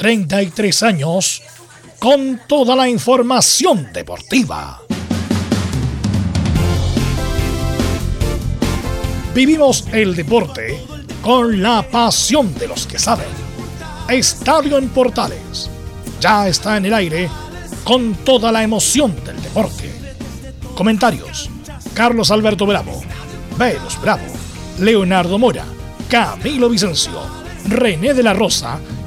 33 años con toda la información deportiva. Vivimos el deporte con la pasión de los que saben. Estadio en Portales ya está en el aire con toda la emoción del deporte. Comentarios: Carlos Alberto Bravo, Velos Bravo, Leonardo Mora, Camilo Vicencio, René de la Rosa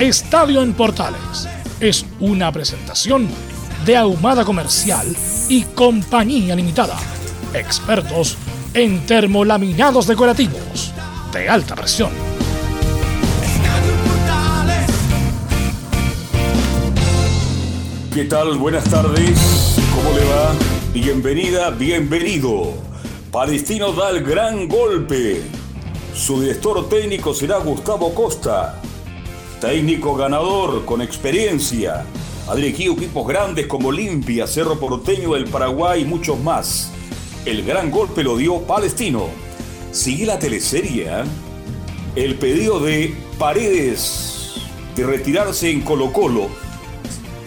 Estadio en Portales es una presentación de Ahumada Comercial y Compañía Limitada. Expertos en termolaminados decorativos de alta presión. ¿Qué tal? Buenas tardes. ¿Cómo le va? Bienvenida, bienvenido. Palestino da el gran golpe. Su director técnico será Gustavo Costa. Técnico ganador con experiencia. Ha dirigido equipos grandes como Olimpia, Cerro Porteño del Paraguay y muchos más. El gran golpe lo dio Palestino. Sigue la teleserie. ¿eh? El pedido de Paredes de retirarse en Colo Colo.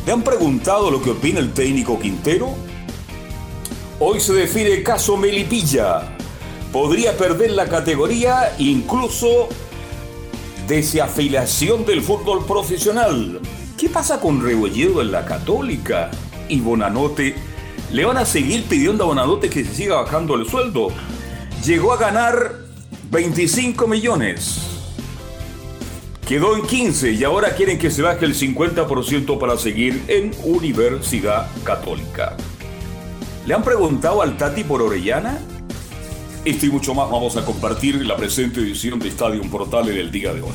¿Le han preguntado lo que opina el técnico Quintero? Hoy se define el caso Melipilla. Podría perder la categoría incluso desafiliación del fútbol profesional. ¿Qué pasa con Rebolledo en la Católica? Y Bonanote, ¿le van a seguir pidiendo a Bonanote que se siga bajando el sueldo? Llegó a ganar 25 millones. Quedó en 15 y ahora quieren que se baje el 50% para seguir en Universidad Católica. ¿Le han preguntado al Tati por Orellana? Esto y mucho más vamos a compartir la presente edición de Estadio Portal en el día de hoy.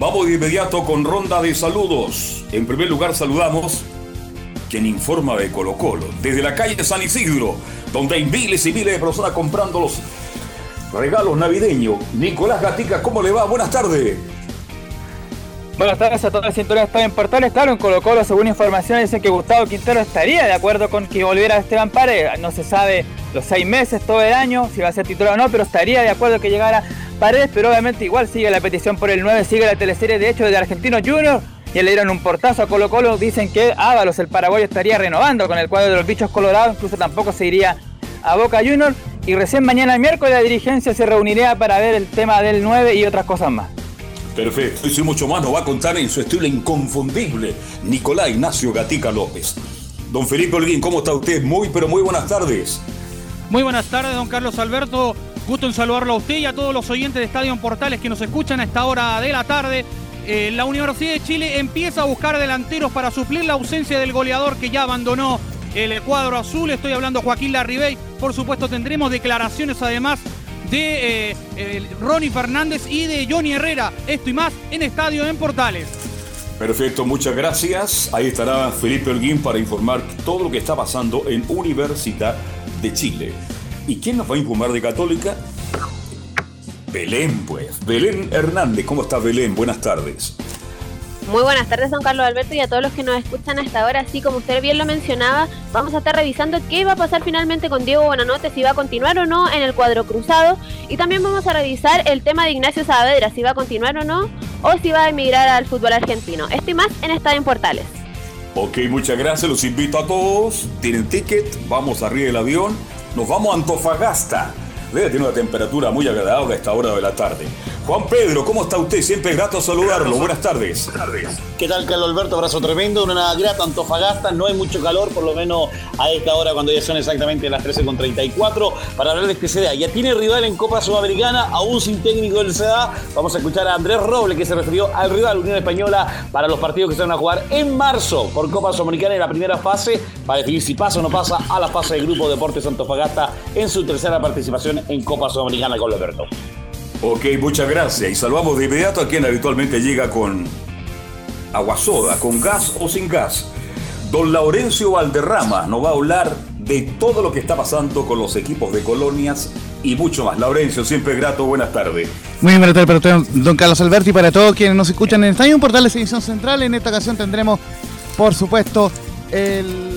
Vamos de inmediato con ronda de saludos. En primer lugar saludamos quien informa de Colo Colo, desde la calle San Isidro, donde hay miles y miles de personas comprando los regalos navideños. Nicolás Gatica, ¿cómo le va? Buenas tardes. Buenas tardes a toda la sintonía de Estadio en Portales. Claro, en Colo Colo, según información, dicen que Gustavo Quintero estaría de acuerdo con que volviera Esteban Paredes. No se sabe los seis meses, todo el año, si va a ser titular o no, pero estaría de acuerdo que llegara Paredes, pero obviamente igual sigue la petición por el 9, sigue la teleserie de hecho de Argentino Junior. Y le dieron un portazo a Colo Colo, dicen que Ábalos, el paraguayo, estaría renovando con el cuadro de los bichos colorados, incluso tampoco se iría a Boca Junior. Y recién mañana miércoles la dirigencia se reuniría para ver el tema del 9 y otras cosas más. Perfecto, y mucho más nos va a contar en su estilo inconfundible Nicolás Ignacio Gatica López. Don Felipe Holguín, ¿cómo está usted? Muy, pero muy buenas tardes. Muy buenas tardes, don Carlos Alberto. Gusto en saludarlo a usted y a todos los oyentes de Estadio Portales que nos escuchan a esta hora de la tarde. Eh, la Universidad de Chile empieza a buscar delanteros para suplir la ausencia del goleador que ya abandonó el cuadro azul. Estoy hablando Joaquín Larribey. Por supuesto, tendremos declaraciones además de eh, Ronnie Fernández y de Johnny Herrera. Esto y más en Estadio en Portales. Perfecto, muchas gracias. Ahí estará Felipe Holguín para informar todo lo que está pasando en Universidad de Chile. ¿Y quién nos va a informar de Católica? Belén, pues. Belén Hernández. ¿Cómo está Belén? Buenas tardes. Muy buenas tardes, don Carlos Alberto, y a todos los que nos escuchan hasta ahora. Así como usted bien lo mencionaba, vamos a estar revisando qué va a pasar finalmente con Diego Buenanote, si va a continuar o no en el cuadro cruzado. Y también vamos a revisar el tema de Ignacio Saavedra, si va a continuar o no, o si va a emigrar al fútbol argentino. Esto y más en Estadio en Portales. Ok, muchas gracias. Los invito a todos. Tienen ticket, vamos arriba del avión. Nos vamos a Antofagasta. Debe tener una temperatura muy agradable a esta hora de la tarde. Juan Pedro, ¿cómo está usted? Siempre es grato saludarlo. Buenas tardes. ¿Qué tal, Carlos Alberto? Abrazo tremendo. Una grata Antofagasta. No hay mucho calor, por lo menos a esta hora, cuando ya son exactamente las 13.34. Para hablar de este CDA. Ya tiene rival en Copa Sudamericana, aún sin técnico del CDA. Vamos a escuchar a Andrés Roble, que se refirió al rival Unión Española para los partidos que se van a jugar en marzo por Copa Sudamericana en la primera fase, para definir si pasa o no pasa a la fase del Grupo Deportes Antofagasta en su tercera participación en Copa Sudamericana con Alberto. Ok, muchas gracias. Y saludamos de inmediato a quien habitualmente llega con agua soda, con gas o sin gas. Don Laurencio Valderrama nos va a hablar de todo lo que está pasando con los equipos de colonias y mucho más. Laurencio, siempre grato, buenas tardes. Muy buenas tardes don Carlos Alberti, para todos quienes nos escuchan en Estadio Portales Edición Central. En esta ocasión tendremos, por supuesto, el,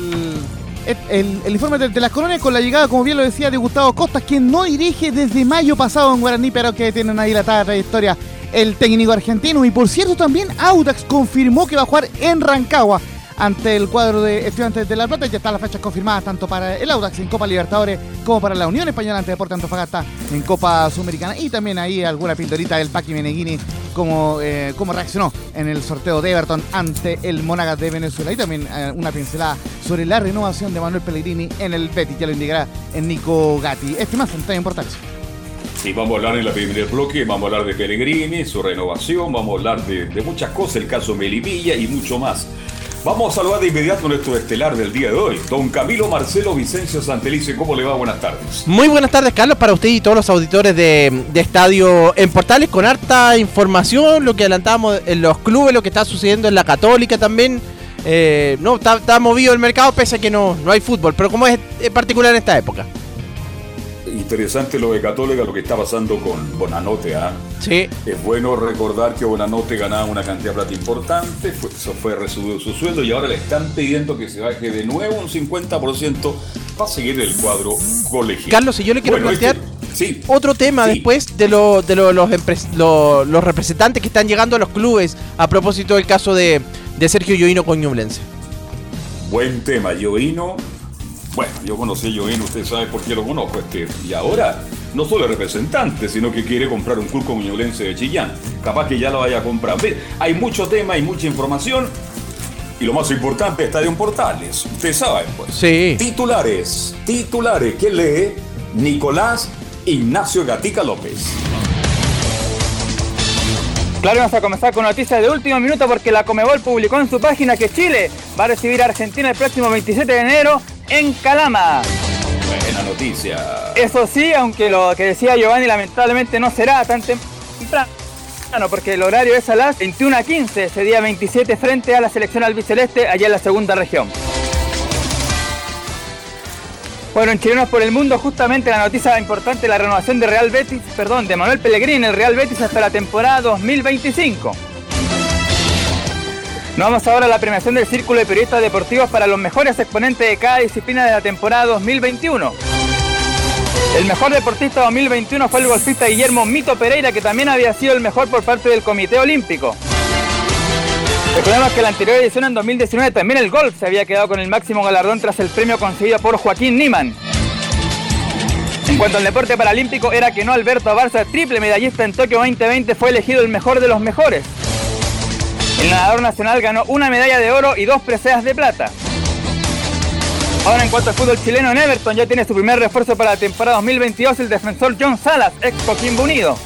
el, el informe de, las colonias con la llegada, como bien lo decía, de Gustavo Costas, quien no dirige desde mayo pasado en Guaraní, pero que tiene una dilatada trayectoria el técnico argentino. Y por cierto, también Audax confirmó que va a jugar en Rancagua ante el cuadro de Estudiantes de La Plata. Ya están las fechas confirmadas tanto para el Audax en Copa Libertadores como para la Unión Española ante Deportes Antofagasta en Copa Sudamericana. Y también ahí alguna pildorita del Paqui Meneghini eh, como reaccionó en el sorteo de Everton ante el Monagas de Venezuela. Y también eh, una pincelada sobre la renovación de Manuel Pellegrini en el Betis, ya lo indicará en Nico Gatti. Este más en importancia. Sí, vamos a hablar en la primer bloque, vamos a hablar de Pellegrini, su renovación, vamos a hablar de, muchas cosas, el caso Melipilla y mucho más. Vamos a saludar de inmediato nuestro estelar del día de hoy, don Camilo Marcelo Vicencio Santelice. ¿Cómo le va? Buenas tardes. Muy buenas tardes, Carlos, para usted y todos los auditores de, de Estadio en Portales, con harta información, lo que adelantábamos en los clubes, lo que está sucediendo en la Católica también. Eh, no, está, movido el mercado pese a que no, no hay fútbol, pero como es particular en esta época. Interesante lo de Católica, lo que está pasando con Bonanote. ¿ah? Sí. Es bueno recordar que Bonanote ganaba una cantidad de plata importante, fue, eso fue resubido su sueldo y ahora le están pidiendo que se baje de nuevo un 50% para seguir el cuadro colegial. Carlos, si yo le quiero bueno, plantear este, sí, otro tema sí. después de, lo, de lo, los, lo, los, representantes que están llegando a los clubes a propósito del caso de, de Sergio Lloino con Ñublense. Buen tema, Lloino bueno, yo conocí a Jovín, usted sabe por qué lo conozco, este, y ahora no solo es representante, sino que quiere comprar un club como Ñublense de Chillán. Capaz que ya lo vaya a comprar. Hay mucho tema, hay mucha información. Y lo más importante, Estadio Portales. Usted sabe, pues. Sí. Titulares, titulares que lee Nicolás Ignacio Gatica López. Claro, vamos a comenzar con noticias de último minuto porque la Comebol publicó en su página que Chile va a recibir a Argentina el próximo 27 de enero en Calama. Buena noticia. Eso sí, aunque lo que decía Giovanni lamentablemente no será tan temprano, porque el horario es a las 21 a 15, ese día 27 frente a la selección albiceleste allá en la segunda región. Bueno, en Chilenos por el Mundo, justamente la noticia importante, la renovación de Real Betis, perdón, de Manuel Pellegrini, el Real Betis hasta la temporada 2025. Nos vamos ahora a la premiación del Círculo de Periodistas Deportivos para los mejores exponentes de cada disciplina de la temporada 2021. El mejor deportista 2021 fue el golfista Guillermo Mito Pereira, que también había sido el mejor por parte del Comité Olímpico. Recordemos que en la anterior edición, en 2019, también el golf se había quedado con el máximo galardón tras el premio conseguido por Joaquín Niman. En cuanto al deporte paralímpico, era que no Alberto Barça, triple medallista en Tokio 2020, fue elegido el mejor de los mejores. El nadador nacional ganó una medalla de oro y dos preseas de plata. Ahora en cuanto al fútbol chileno en Everton ya tiene su primer refuerzo para la temporada 2022 el defensor John Salas, ex Coquimbo Unido.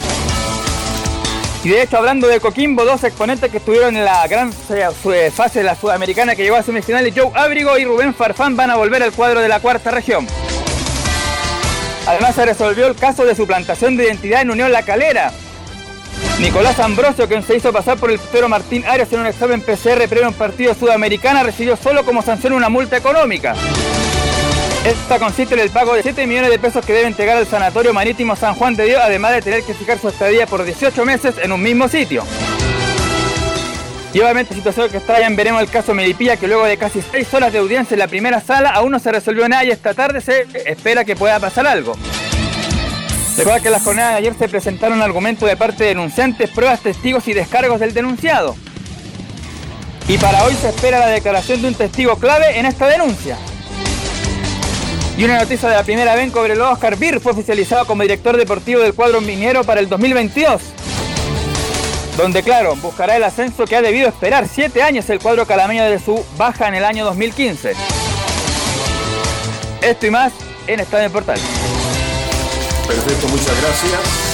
Y de hecho hablando de Coquimbo, dos exponentes que estuvieron en la gran fase de la Sudamericana que llegó a semifinales, Joe Abrigo y Rubén Farfán van a volver al cuadro de la cuarta región. Además se resolvió el caso de suplantación de identidad en Unión La Calera. Nicolás Ambrosio, quien se hizo pasar por el portero Martín Arias en un examen PCR previo a un partido sudamericana, recibió solo como sanción una multa económica. Esta consiste en el pago de 7 millones de pesos que debe entregar al Sanatorio Marítimo San Juan de Dios, además de tener que fijar su estadía por 18 meses en un mismo sitio. Y obviamente situación que está en veremos el caso Melipilla, que luego de casi 6 horas de audiencia en la primera sala aún no se resolvió nada y esta tarde se espera que pueda pasar algo. Recuerda que en las jornadas de ayer se presentaron argumentos de parte de denunciantes, pruebas, testigos y descargos del denunciado. Y para hoy se espera la declaración de un testigo clave en esta denuncia. Y una noticia de la primera vez, Cobreloa Oscar Bir fue oficializado como director deportivo del cuadro minero para el 2022. Donde, claro, buscará el ascenso que ha debido esperar 7 años el cuadro calameño de su baja en el año 2015. Esto y más en Estadio Portal. Perfecto, muchas gracias.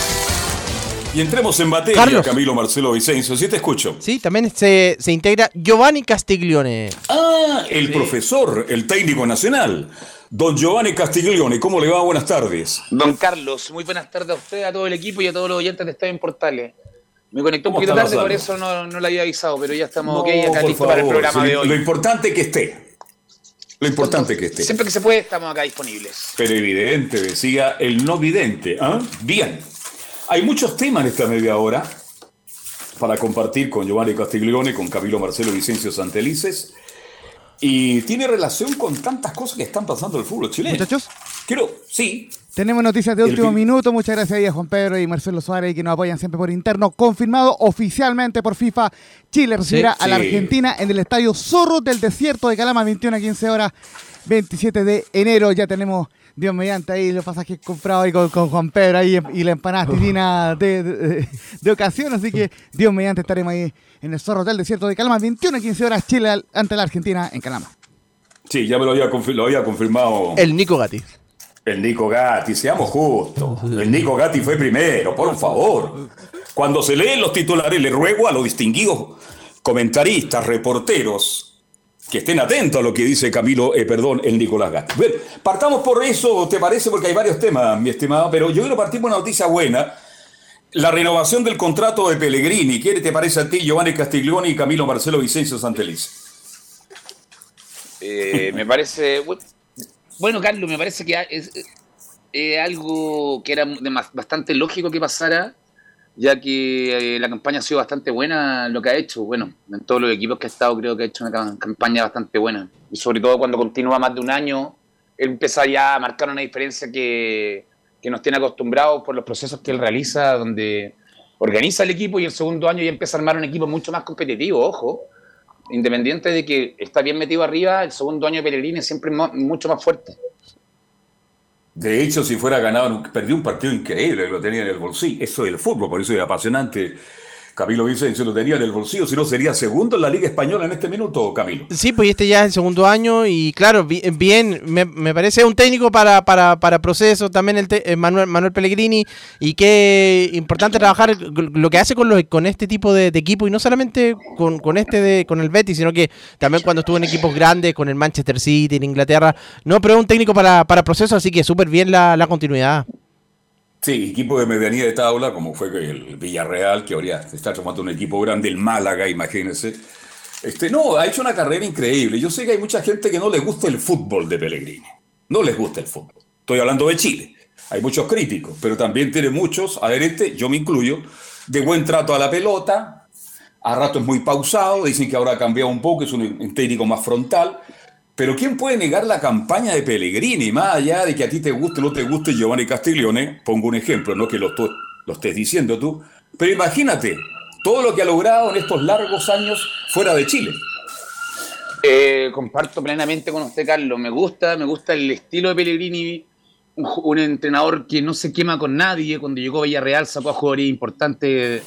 Y entremos en materia, Carlos. Camilo Marcelo Vicencio. Sí te escucho. Sí, también se, se integra Giovanni Castiglione. Ah, el profesor, el técnico nacional. Don Giovanni Castiglione, ¿cómo le va? Buenas tardes. Don Carlos, muy buenas tardes a usted, a todo el equipo y a todos los oyentes de Estadio en Portales. Me conectó un ¿Cómo poquito tarde, por eso no, no la había avisado, pero ya estamos No, ok, listo para el programa sí, de hoy. Lo importante es que esté. Lo importante es que esté. Siempre que se puede, estamos acá disponibles. Pero evidente, decía el no vidente. ¿ah? Bien. Hay muchos temas en esta media hora para compartir con Giovanni Castiglione, con Camilo Marcelo Vicencio Santelices. Y tiene relación con tantas cosas que están pasando en el fútbol chileno. Muchachos, Quiero, sí, tenemos noticias de último minuto. Muchas gracias ahí a Juan Pedro y Marcelo Suárez que nos apoyan siempre por interno. Confirmado oficialmente por FIFA. Chile recibirá a la. Argentina en el estadio Zorro del Desierto de Calama, 21 a 15 horas, 27 de enero. Ya tenemos, Dios mediante, ahí los pasajes comprados ahí con, con Juan Pedro ahí y la empanada titina de, de, de ocasión. Así que, Dios mediante, estaremos ahí en el Zorro del Desierto de Calama, 21 a 15 horas, Chile ante la Argentina en Calama. sí, ya me lo había, confir- lo había confirmado El Nico Gatti. El Nico Gatti. Seamos justos. El Nico Gatti fue primero, por favor. Cuando se leen los titulares, le ruego a los distinguidos comentaristas, reporteros, que estén atentos a lo que dice Camilo, eh, perdón, el Nicolás Gatti. Bien, partamos por eso, ¿te parece? Porque hay varios temas, mi estimado, pero yo quiero partir por una noticia buena. La renovación del contrato de Pellegrini. ¿Qué te parece a ti, Giovanni Castiglioni y Camilo Marcelo Vicencio Santelice? Eh, me parece. Bueno, Carlos, me parece que es, algo que era bastante lógico que pasara, ya que eh, la campaña ha sido bastante buena lo que ha hecho. Bueno, en todos los equipos que ha estado, creo que ha hecho una cam- campaña bastante buena. Y sobre todo cuando continúa más de un año, él empieza ya a marcar una diferencia que, que nos tiene acostumbrados por los procesos que él realiza, donde organiza el equipo y el segundo año ya empieza a armar un equipo mucho más competitivo, ojo independiente de que está bien metido arriba, el segundo año de Pellegrini es siempre mo- mucho más fuerte. De hecho, si fuera ganado, perdió un partido increíble, lo tenía en el bolsillo. Eso es el fútbol, por eso es apasionante. Camilo Vicencio lo tenía en el bolsillo, si no sería segundo en la Liga Española en este minuto, Camilo. Sí, pues este ya es el segundo año y claro, bi- bien, me, parece un técnico para, para, para proceso, también el eh, Manuel, Manuel Pellegrini y qué importante trabajar lo que hace con, los, con este tipo de, de equipo y no solamente con, con este de, con el Betis, sino que también cuando estuvo en equipos grandes, con el Manchester City, en Inglaterra, no, pero es un técnico para, para proceso, así que súper bien la, la continuidad. Sí, equipo de medianía de tabla, como fue el Villarreal, que ahora está tomando un equipo grande, el Málaga, imagínense. Este, no, ha hecho una carrera increíble. Yo sé que hay mucha gente que no le gusta el fútbol de Pellegrini. No les gusta el fútbol. Estoy hablando de Chile. Hay muchos críticos, pero también tiene muchos adherentes, yo me incluyo, de buen trato a la pelota. A rato es muy pausado, dicen que ahora ha cambiado un poco, es un técnico más frontal. Pero ¿quién puede negar la campaña de Pellegrini? Más allá de que a ti te guste o no te guste Giovanni Castiglione, pongo un ejemplo, no que lo, lo estés diciendo tú, pero imagínate todo lo que ha logrado en estos largos años fuera de Chile. Eh, comparto plenamente con usted, Carlos. Me gusta, me gusta el estilo de Pellegrini, un, un entrenador que no se quema con nadie. Cuando llegó a Villarreal sacó a jugadores importantes.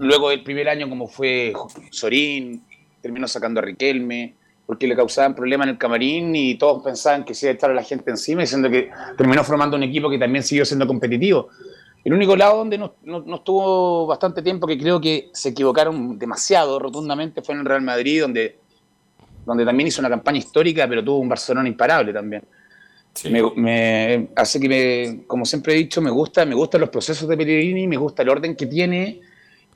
Luego del primer año, como fue Sorín, terminó sacando a Riquelme, porque le causaban problemas en el camarín y todos pensaban que se iba a estar a la gente encima, diciendo que terminó formando un equipo que también siguió siendo competitivo. El único lado donde no, no- no estuvo bastante tiempo, que creo que se equivocaron demasiado rotundamente, fue en el Real Madrid, donde donde también hizo una campaña histórica, pero tuvo un Barcelona imparable también. Me, me- así que, me- como siempre he dicho, me gusta, me gustan los procesos de Pellegrini, me gusta el orden que tiene,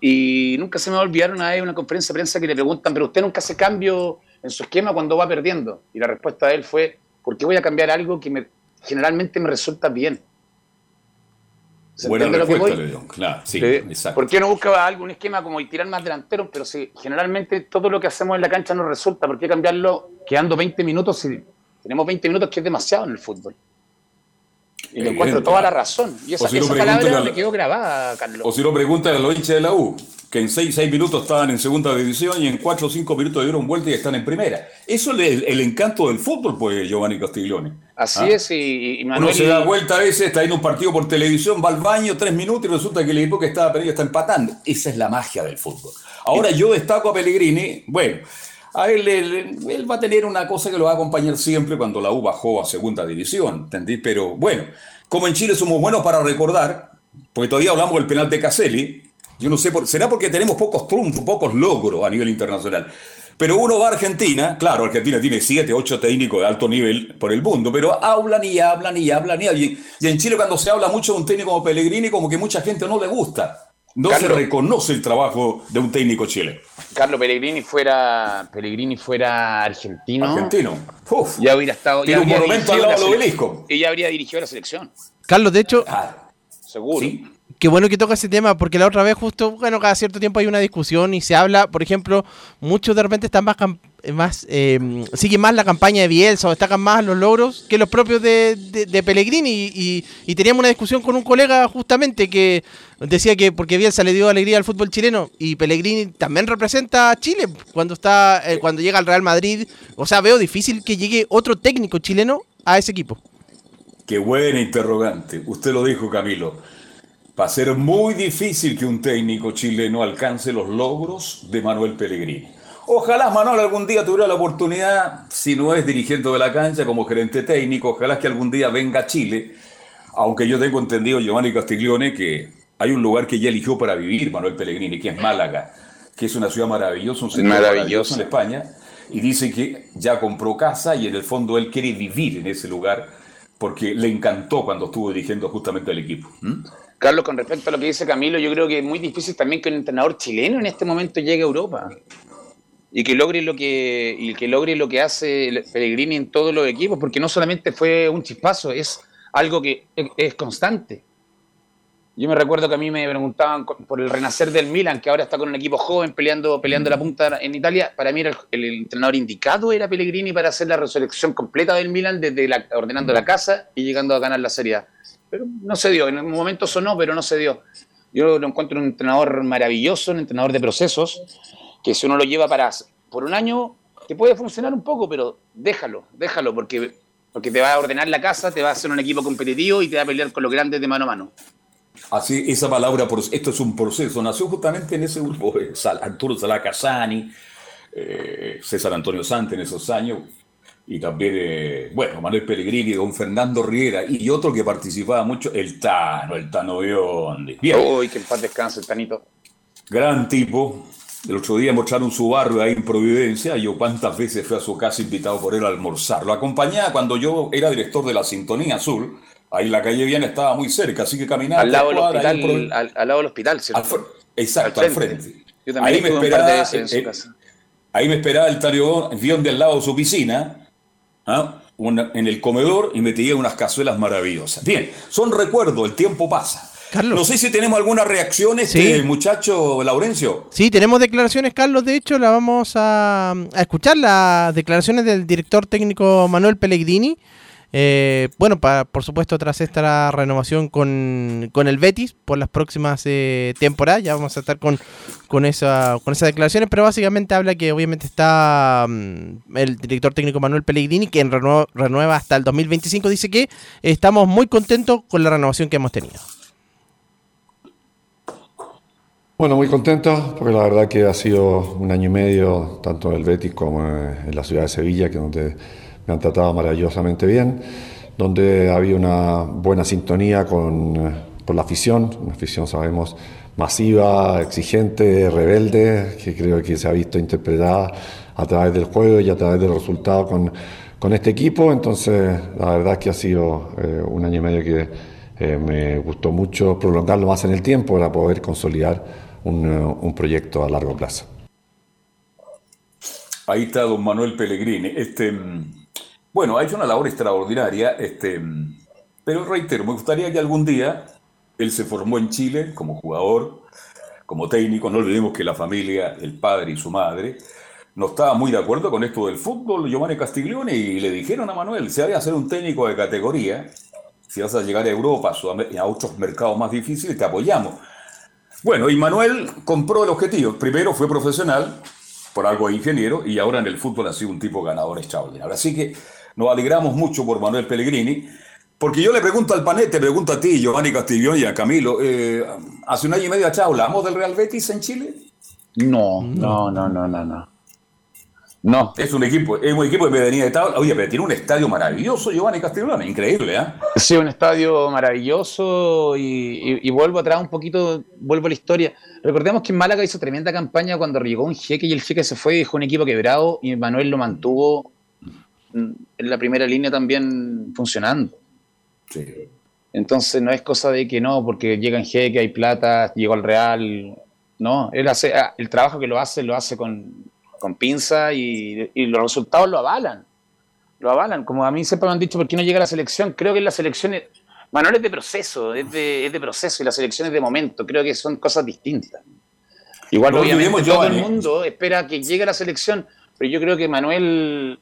y nunca se me va a olvidar una vez una conferencia de prensa que le preguntan, pero usted nunca hace cambio en su esquema cuando va perdiendo. Y la respuesta de él fue, ¿por qué voy a cambiar algo que me, generalmente me resulta bien? ¿Se Buena lo que respuesta, voy? le dio. Claro, sí, exacto. ¿Por qué no busca algo, un esquema como tirar más delanteros? Pero si generalmente todo lo que hacemos en la cancha no resulta, ¿por qué cambiarlo quedando 20 minutos si tenemos 20 minutos que es demasiado en el fútbol? Y le encuentro toda la razón. Y esa, palabra al- me quedó grabada, Carlos. O si no, preguntan a los hinchas de la U, que en 6, minutos estaban en segunda división y en 4 o 5 minutos dieron vuelta y están en primera. Eso es el, el encanto del fútbol, pues, Giovanni Castiglione. Así ¿Ah? es, y, y Manuel... Uno se da vuelta a veces, está en un partido por televisión, va al baño tres minutos y resulta que el equipo que estaba perdido está empatando. Esa es la magia del fútbol. Ahora yo destaco a Pellegrini, bueno, a él, él, va a tener una cosa que lo va a acompañar siempre cuando la U bajó a segunda división, ¿entendí? Pero bueno, como en Chile somos buenos para recordar, porque todavía hablamos del penal de Caselli, yo no sé, por, será porque tenemos pocos triunfos, pocos logros a nivel internacional. Pero uno va a Argentina, claro, Argentina tiene 7, 8 técnicos de alto nivel por el mundo, pero hablan y hablan y hablan y hablan. Y en Chile cuando se habla mucho de un técnico como Pellegrini, como que mucha gente no le gusta. No se reconoce el trabajo de un técnico chileno. Carlos Pellegrini fuera Pellegrini fuera argentino. Argentino. ya hubiera estado. Tiene un monumento al lado del obelisco. Y ya habría dirigido la selección. Carlos, de hecho. Ah, seguro. Qué bueno que toca ese tema, porque la otra vez justo, bueno, cada cierto tiempo hay una discusión y se habla, por ejemplo, muchos de repente están más, más eh, siguen más la campaña de Bielsa o destacan más los logros que los propios de, de, Pellegrini y, teníamos una discusión con un colega justamente que decía que porque Bielsa le dio alegría al fútbol chileno y Pellegrini también representa a Chile cuando está eh, cuando llega al Real Madrid, o sea, veo difícil que llegue otro técnico chileno a ese equipo. Qué buena interrogante. Usted lo dijo, Camilo. Va a ser muy difícil que un técnico chileno alcance los logros de Manuel Pellegrini. Ojalá Manuel algún día tuviera la oportunidad, si no es dirigiendo de la cancha como gerente técnico, ojalá que algún día venga a Chile, aunque yo tengo entendido, Giovanni Castiglione, que hay un lugar que ya eligió para vivir Manuel Pellegrini, que es Málaga, que es una ciudad maravillosa, un centro maravilloso en España, y dice que ya compró casa y en el fondo él quiere vivir en ese lugar porque le encantó cuando estuvo dirigiendo justamente al equipo. Carlos, con respecto a lo que dice Camilo, yo creo que es muy difícil también que un entrenador chileno en este momento llegue a Europa y que logre lo que y que logre lo que hace Pellegrini en todos los equipos, porque no solamente fue un chispazo, es algo que es constante. Yo me recuerdo que a mí me preguntaban por el renacer del Milan, que ahora está con un equipo joven peleando, peleando la punta en Italia. Para mí el, entrenador indicado era Pellegrini para hacer la resurrección completa del Milan, desde la, ordenando la casa y llegando a ganar la Serie A. Pero no se dio, en un momento sonó, pero no se dio. Yo lo encuentro un entrenador maravilloso, un entrenador de procesos, que si uno lo lleva para por un año, te puede funcionar un poco, pero déjalo, déjalo, porque, porque te va a ordenar la casa, te va a hacer un equipo competitivo y te va a pelear con los grandes de mano a mano. Así, esa palabra, esto es un proceso, nació justamente en ese grupo, de Arturo Salacasani, eh, César Antonio Sante en esos años, y también, eh, bueno, Manuel Pellegrini, don Fernando Riera, y otro que participaba mucho, el Tano, el Tano Biondi. Bien. Uy, que en paz descanse el Tanito. Gran tipo. El otro día mostraron su barrio ahí en Providencia. Yo cuántas veces fui a su casa invitado por él a almorzar. Lo acompañaba cuando yo era director de la Sintonía Azul Ahí la calle bien estaba muy cerca, así que caminaba. Al lado, del hospital, al, lado del hospital, ¿cierto? exacto, al frente. Yo también ahí me esperaba, en, su casa. Ahí me esperaba el Tario Vión del lado de su piscina, ¿ah? en el comedor, y me tenía unas cazuelas maravillosas. Bien, son recuerdos, el tiempo pasa. Carlos. No sé si tenemos alguna reacción, este muchacho Laurencio. Sí, tenemos declaraciones, Carlos. De hecho, la vamos a, a escuchar las declaraciones del director técnico Manuel Pellegrini. Eh, bueno, para, por supuesto, tras esta renovación con, el Betis por las próximas eh, temporadas, ya vamos a estar con, con, esa, con esas declaraciones, pero básicamente habla que obviamente está mm, el director técnico Manuel Pellegrini, que renueva, renueva hasta el 2025, dice que estamos muy contentos con la renovación que hemos tenido. Bueno, muy contentos porque la verdad que ha sido un año y medio, tanto en el Betis como en la ciudad de Sevilla, que donde me han tratado maravillosamente bien, donde había una buena sintonía con, eh, con la afición, una afición, sabemos, masiva, exigente, rebelde, que creo que se ha visto interpretada a través del juego y a través del resultado con, con este equipo. Entonces, la verdad que ha sido eh, un año y medio que eh, me gustó mucho prolongarlo más en el tiempo para poder consolidar un, un proyecto a largo plazo. Ahí está don Manuel Pellegrini. Este, bueno, ha hecho una labor extraordinaria, este, pero reitero, me gustaría que algún día él se formó en Chile como jugador, como técnico, no olvidemos que la familia, el padre y su madre, no estaban muy de acuerdo con esto del fútbol, Giovanni Castiglione, y le dijeron a Manuel, se a ser un técnico de categoría, si vas a llegar a Europa, a otros mercados más difíciles, te apoyamos. Bueno, y Manuel compró el objetivo. Primero fue profesional, por algo de ingeniero, y ahora en el fútbol ha sido un tipo ganador extraordinario. Así que nos alegramos mucho por Manuel Pellegrini, porque yo le pregunto al panete, te pregunto a ti, Giovanni Castillón y a Camilo, eh, hace un año y medio atrás hablamos del Real Betis en Chile. No, no, no, no, no, no. No. Es un equipo, es un equipo de venía de tabla. Oye, pero tiene un estadio maravilloso, Giovanni Castiglione, increíble, ¿eh? Sí, un estadio maravilloso y, vuelvo atrás un poquito, vuelvo a la historia. Recordemos que en Málaga hizo tremenda campaña cuando llegó un jeque y el jeque se fue y dejó un equipo quebrado y Manuel lo mantuvo en la primera línea también funcionando. Sí. Entonces no es cosa de que no, porque llega en jeque, hay plata, llegó al Real. No, él hace, ah, el trabajo que lo hace, lo hace con, con pinza y, y los resultados lo avalan. Lo avalan. Como a mí siempre me han dicho, ¿por qué no llega a la selección? Creo que la selección, es- Manuel es de proceso, es de, es de proceso y la selección es de momento. Creo que son cosas distintas. Igual, No obviamente, todo el mundo espera que llegue a la selección, pero yo creo que Manuel,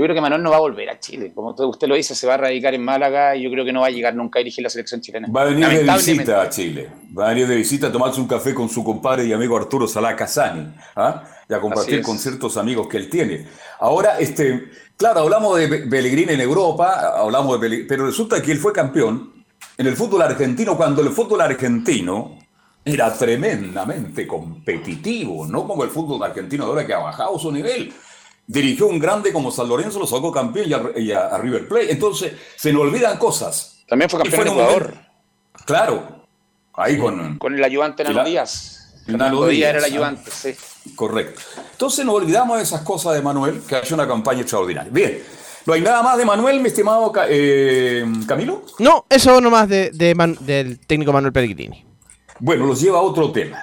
yo creo que Manuel no va a volver a Chile. Como usted- lo dice, se va a radicar en Málaga y yo creo que no va a llegar nunca a dirigir la selección chilena. Va a venir de visita a Chile. Va a venir de visita a tomarse un café con su compadre y amigo Arturo Salá Casani. ¿ah? Y a compartir con ciertos amigos que él tiene. Ahora, este, claro, hablamos de Pellegrini en Europa, hablamos de Pellegrini, pero resulta que él fue campeón en el fútbol argentino cuando el fútbol argentino era tremendamente competitivo, no como el fútbol argentino de ahora que ha bajado su nivel. Dirigió un grande como San Lorenzo, lo sacó campeón y a, y a- River Plate. Entonces, se nos olvidan cosas. También fue campeón en de Ecuador. momento- Claro, ahí con... Con el ayudante Nano Díaz. Nano Díaz era el ¿ah? ayudante, sí. Correcto. Entonces nos olvidamos de esas cosas de Manuel, que ha hecho una campaña extraordinaria. Bien, ¿no hay nada más de Manuel, mi estimado eh, Camilo? No, eso nomás de, de Man- del técnico Manuel Pellegrini. Bueno, los lleva a otro tema.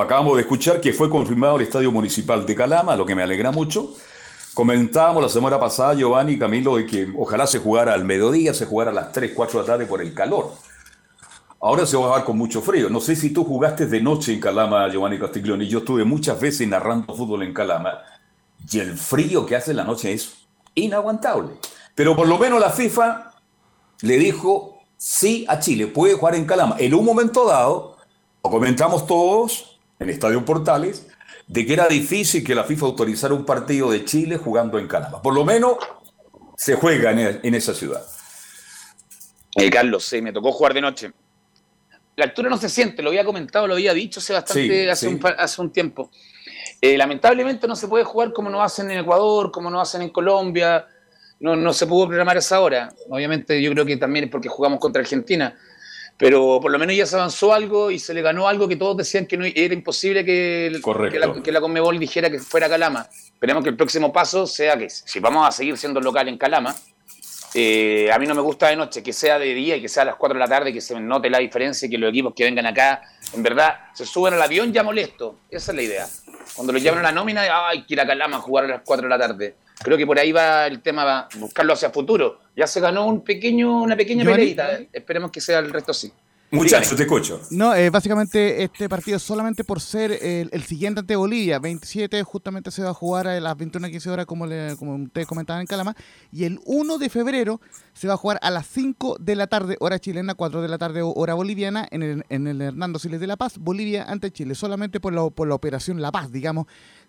Acabamos de escuchar que fue confirmado el Estadio Municipal de Calama, lo que me alegra mucho. Comentábamos la semana pasada, Giovanni y Camilo, de que ojalá se jugara al mediodía, se jugara a las 3, 4 de la tarde por el calor. Ahora se va a jugar con mucho frío. No sé si tú jugaste de noche en Calama, Giovanni Castiglioni. Yo estuve muchas veces narrando fútbol en Calama y el frío que hace en la noche es inaguantable. Pero por lo menos la FIFA le dijo sí a Chile, puede jugar en Calama. En un momento dado, lo comentamos todos en Estadio Portales, de que era difícil que la FIFA autorizara un partido de Chile jugando en Calama. Por lo menos se juega en, e- en esa ciudad. Eh, Carlos, sí, me tocó jugar de noche. La altura no se siente, lo había comentado, lo había dicho hace bastante, Sí, hace, sí. Un, hace un tiempo. Eh, lamentablemente no se puede jugar como nos hacen en Ecuador, como nos hacen en Colombia. No, no se pudo programar esa hora. Obviamente yo creo que también es porque jugamos contra Argentina. Pero por lo menos ya se avanzó algo y se le ganó algo que todos decían que no, era imposible que, el- Correcto. que, la, que la Conmebol dijera que fuera Calama. Esperemos que el próximo paso sea que si vamos a seguir siendo local en Calama, eh, a mí no me gusta de noche, que sea de día y que sea a las 4 de la tarde, que se note la diferencia y que los equipos que vengan acá, en verdad, se suben al avión ya molesto. Esa es la idea. Cuando los llaman a la nómina, ay, que ir a Calama a jugar a las 4 de la tarde. Creo que por ahí va el tema, va buscarlo hacia futuro. Ya se ganó un pequeño, una pequeña peleita. Esperemos que sea el resto sí. Muchachos, te escucho. No, eh, básicamente este partido solamente por ser el, el siguiente ante Bolivia, 27 justamente se va a jugar a las 21.15 horas como, le, como ustedes comentaban en Calama, y el 1 de febrero se va a jugar a las 5 de la tarde, hora chilena, 4 de la tarde, hora boliviana, en el, en el Hernando Siles de La Paz, Bolivia ante Chile, solamente por la, por la operación La Paz, digamos.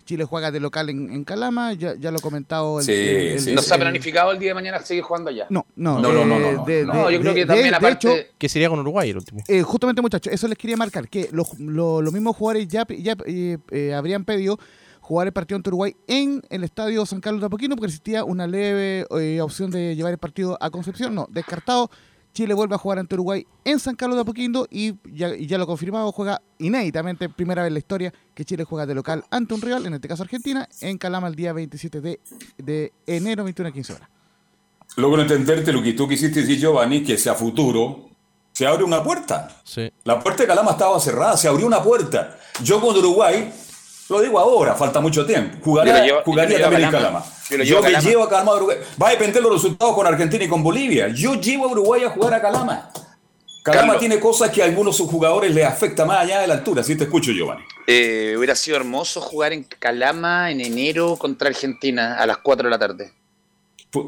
Chile juega de local en, en Calama, ya, ya lo he comentado. el- Sí, el- el- sí, ¿No se ha el- planificado el día de mañana seguir jugando allá? No, no, No, no, no, eh, no, no. de- No, de- yo creo de- que también de- de aparte... hecho, Que sería con Uruguay el último. eh, justamente, muchachos, eso les quería marcar, que los, lo- los mismos jugadores ya, ya eh, eh, habrían pedido jugar el partido ante Uruguay en el estadio San Carlos de Apoquindo porque existía una leve eh, opción de llevar el partido a Concepción. No, descartado. Chile vuelve a jugar ante Uruguay en San Carlos de Apoquindo y ya, ya lo confirmado, juega inéditamente, primera vez en la historia que Chile juega de local ante un rival, en este caso Argentina, en Calama el día 27 de, de enero, 21 a 15 horas. Logro entenderte lo que tú quisiste decir, Giovanni, que sea futuro, se abre una puerta. Sí. La puerta de Calama estaba cerrada, se abrió una puerta. Yo con Uruguay, lo digo ahora, falta mucho tiempo, jugaría, llevo- jugaría también en Calama. Yo lo Yo, llevo a me Calama. llevo a Calama a Uruguay. Va a depender los resultados con Argentina y con Bolivia. Yo llevo a Uruguay a jugar a Calama. Calama Carlos. tiene cosas que a algunos jugadores les afecta más allá de la altura. Así te escucho, Giovanni. Eh, hubiera sido hermoso jugar en Calama en enero contra Argentina a las 4 de la tarde.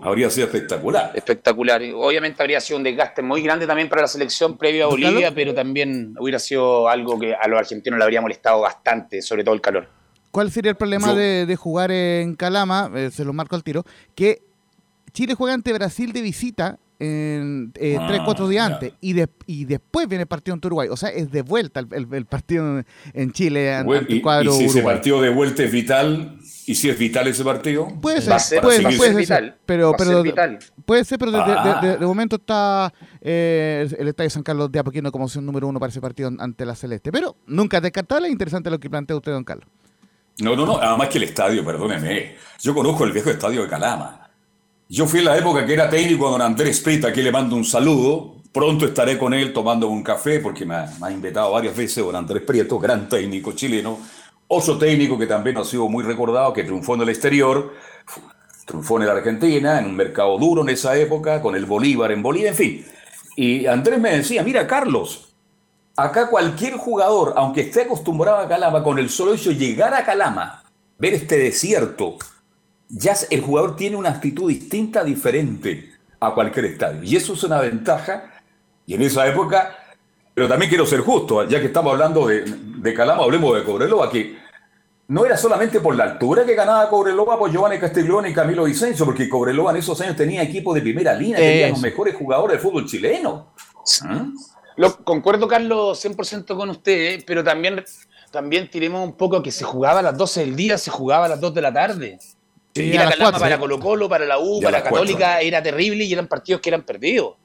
Habría sido espectacular. Espectacular. Obviamente habría sido un desgaste muy grande también para la selección previa a ¿Don Bolivia, pero también hubiera sido algo que a los argentinos le habría molestado bastante, sobre todo el calor. ¿Cuál sería el problema de jugar en Calama? Eh, se lo marco al tiro. Que Chile juega ante Brasil de visita en eh, Ah, tres, cuatro días antes y, de- y después viene el partido ante Uruguay. O sea, es de vuelta el, el- el partido en, en Chile an- Bueno, ante y, el cuadro y si ese Uruguay. partido de vuelta es vital, y si es vital ese partido, Puede ser, puede, va a puede ser ser, vital. pero, Va a ser pero vital. puede ser, pero de, de- Ah. de- de momento está eh, el Estadio San Carlos de Apoquindo como opción número uno para ese partido ante la Celeste. Pero nunca es descartable, es interesante lo que plantea usted, don Carlos. No, no, no, además que el estadio, perdóneme. Yo conozco el viejo estadio de Calama. Yo fui en la época que era técnico a don Andrés Prita, aquí le mando un saludo. Pronto estaré con él tomando un café porque me ha, me invitado varias veces don Andrés Prieto, gran técnico chileno. Otro técnico que también ha sido muy recordado, que triunfó en el exterior, triunfó en la Argentina, en un mercado duro en esa época, con el Bolívar en Bolivia, en fin. Y Andrés me decía, mira Carlos, acá cualquier jugador, aunque esté acostumbrado a Calama, con el solo hecho de llegar a Calama, ver este desierto, ya el jugador tiene una actitud distinta, diferente a cualquier estadio. Y eso es una ventaja. Y en esa época, pero también quiero ser justo, ya que estamos hablando de, de Calama, hablemos de Cobreloa, que no era solamente por la altura que ganaba Cobreloa por Giovanni Castiglione y Camilo Vicencio, porque Cobreloa en esos años tenía equipo de primera línea, tenía los mejores jugadores del fútbol chileno. ¿Ah? Lo, concuerdo, Carlos, 100% con usted, ¿eh? pero también, también tiremos un poco que se jugaba a las 12 del día, se jugaba a las 2 de la tarde. Sí, ir a Calama cuatro, para. Colo Colo, para la U, para Católica cuatro. era terrible y eran partidos que eran perdidos.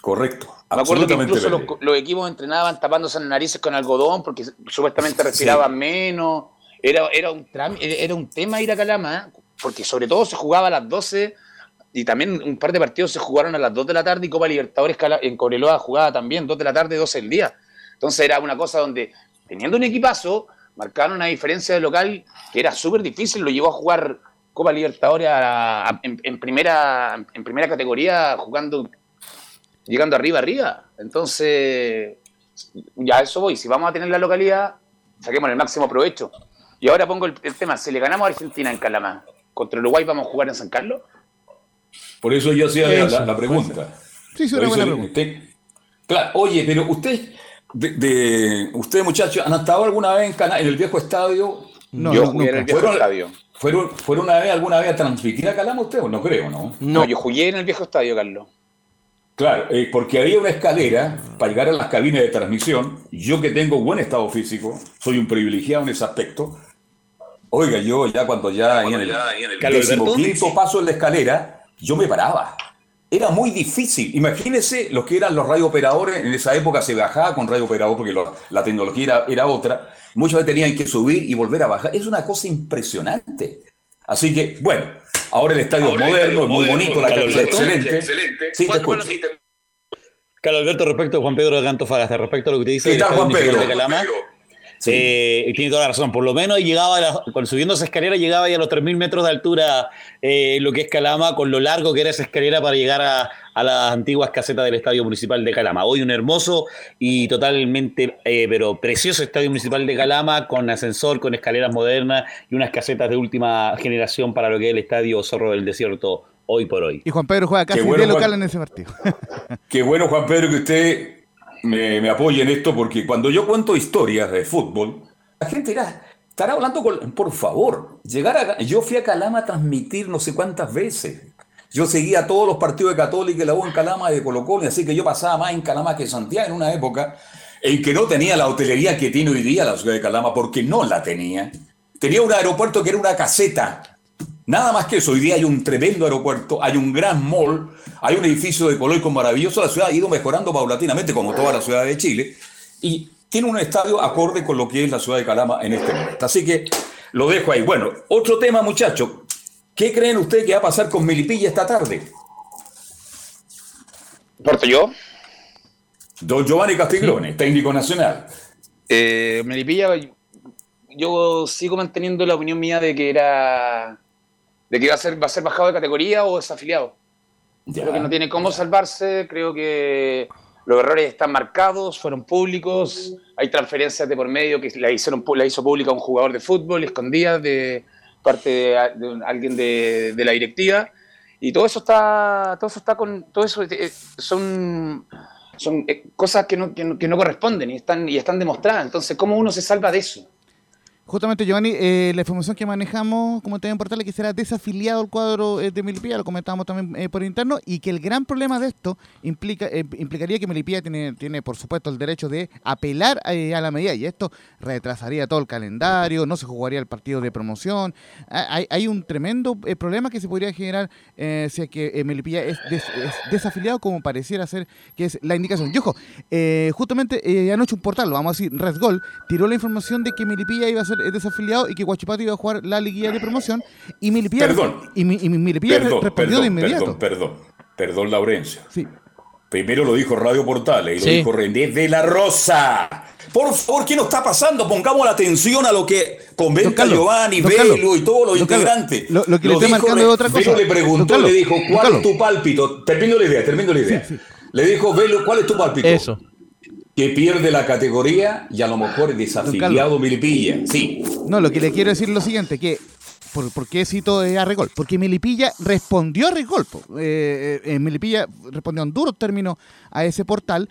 Correcto. Me acuerdo que incluso los, equipos entrenaban tapándose las narices con algodón porque supuestamente respiraban menos. Era, era, un era un tema ir a Calama, ¿eh? porque sobre todo se jugaba a las 12 y también un par de partidos se jugaron a las 2 de la tarde y Copa Libertadores en Cobreloa jugaba también 2 de la tarde, 12 del día. Entonces era una cosa donde, teniendo un equipazo, marcaron una diferencia de local que era súper difícil, lo llevó a jugar Copa Libertadores a- a- en, en primera, en primera categoría jugando llegando arriba, arriba. Entonces, ya eso voy. Si vamos a tener la localidad, saquemos el máximo provecho. Y ahora pongo el, el tema, si le ganamos a Argentina en Calamá, contra Uruguay vamos a jugar en San Carlos. Por eso yo hacía la- Eso, la, la pregunta. Sí, sí, una buena pregunta. usted- claro, oye, pero usted, de, de- ustedes muchachos, ¿han estado alguna vez en, Cana- en el viejo estadio? No, yo no, jugué en nunca. el viejo Fueron- estadio. ¿Fueron, ¿Fueron una vez, alguna vez a transmitir a Calama ustedes? No creo, ¿no? No. yo jugué en el viejo estadio, Carlos. Claro, eh, porque había una escalera para llegar a las cabinas de transmisión. Yo que tengo buen estado físico, soy un privilegiado en ese aspecto. Oiga, yo ya cuando ya en el, Alberto. decimoquinto paso en la escalera, yo me paraba. Era muy difícil. Imagínense los que eran los radiooperadores. En esa época se bajaba con radiooperador porque lo- la tecnología era, era otra. Muchas veces tenían que subir y volver a bajar. Es una cosa impresionante. Así que, bueno, ahora el estadio es moderno, es muy bonito, la cancha es Alberto. excelente. Sí, te escucho. Carlos Alberto, respecto a Juan Pedro de Antofagasta, respecto a lo que te dice ¿Qué tal, Juan Pedro? de Calama, eh, tiene toda la razón. Por lo menos llegaba, la- subiendo esa escalera, llegaba ya a los 3.000 metros de altura eh, lo que es Calama, con lo largo que era esa escalera para llegar a, a las antiguas casetas del Estadio Municipal de Calama. Hoy un hermoso y totalmente, eh, pero precioso Estadio Municipal de Calama, con ascensor, con escaleras modernas y unas casetas de última generación para lo que es el Estadio Zorro del Desierto hoy por hoy. Y Juan Pedro juega casi bueno, de local Juan. en ese partido. Qué bueno, Juan Pedro, que usted me, me apoye en esto, porque cuando yo cuento historias de fútbol, la gente dirá, estará hablando con... Por favor, llegar a... Yo fui a Calama a transmitir no sé cuántas veces. Yo seguía todos los partidos de Católica y la U en Calama y de Colo Colo, así que yo pasaba más en Calama que Santiago en una época en que no tenía la hotelería que tiene hoy día la ciudad de Calama, porque no la tenía. Tenía un aeropuerto que era una caseta. Nada más que eso. Hoy día hay un tremendo aeropuerto, hay un gran mall, hay un edificio de color con maravilloso. La ciudad ha ido mejorando paulatinamente, como toda la ciudad de Chile. Y tiene un estadio acorde con lo que es la ciudad de Calama en este momento. Así que lo dejo ahí. Bueno, otro tema, muchachos. ¿Qué creen ustedes que va a pasar con Melipilla esta tarde? ¿Porto yo? Don Giovanni Castiglione, técnico nacional. Eh, Melipilla, yo sigo manteniendo la opinión mía de que era. De que va a ser, va a ser bajado de categoría o desafiliado. Creo que no tiene cómo salvarse, creo que los errores están marcados, fueron públicos, hay transferencias de por medio que la, hicieron, la hizo pública un jugador de fútbol, escondida de parte de, de un- alguien de, de la directiva, y todo eso está, todo eso está con, todo eso eh, son, son eh, cosas que no, que, no, que no corresponden y están, y están demostradas, entonces, ¿cómo uno se salva de eso? Justamente, Giovanni, eh, la información que manejamos como en Portal es que será desafiliado el cuadro eh, de Melipilla, lo comentábamos también eh, por interno, y que el gran problema de esto implica eh, implicaría que Melipilla tiene, tiene, por supuesto, el derecho de apelar a la medida, y esto retrasaría todo el calendario, no se jugaría el partido de promoción. Ha- Hay, un tremendo problema que se podría generar si es que Melipilla es, des- es desafiliado, como pareciera ser que es la indicación. Y ojo, justamente anoche un portal, vamos a decir, Red Gol, tiró la información de que Melipilla iba a ser ser desafiliado y que Guachipato iba a jugar la liguilla de promoción. Y Milipilla, Perdón. y, Mi- y Milipilla Perdón, respondió de perdón, inmediato. perdón, perdón, perdón, Laurencio. Sí. Primero lo dijo Radio Portales y lo Sí. dijo René de la Rosa. Por favor, ¿qué nos está pasando? Pongamos la atención a lo que comenta Carlos, Giovanni, Velo y todos los integrantes. lo- lo que le dijo marcando Re- es otra cosa. Velo le preguntó, Carlos, le dijo, ¿cuál es tu pálpito? Termino la idea, termino la idea. Le dijo, Velo, ¿cuál es tu pálpito? Eso. Que pierde la categoría y a lo mejor es desafiliado. Milipilla. Sí. No, lo que le quiero decir es lo siguiente, que ¿por, por qué cito eh, a Regol? Porque Melipilla respondió a Regol. po. Eh, eh, Melipilla respondió en duros términos a ese portal,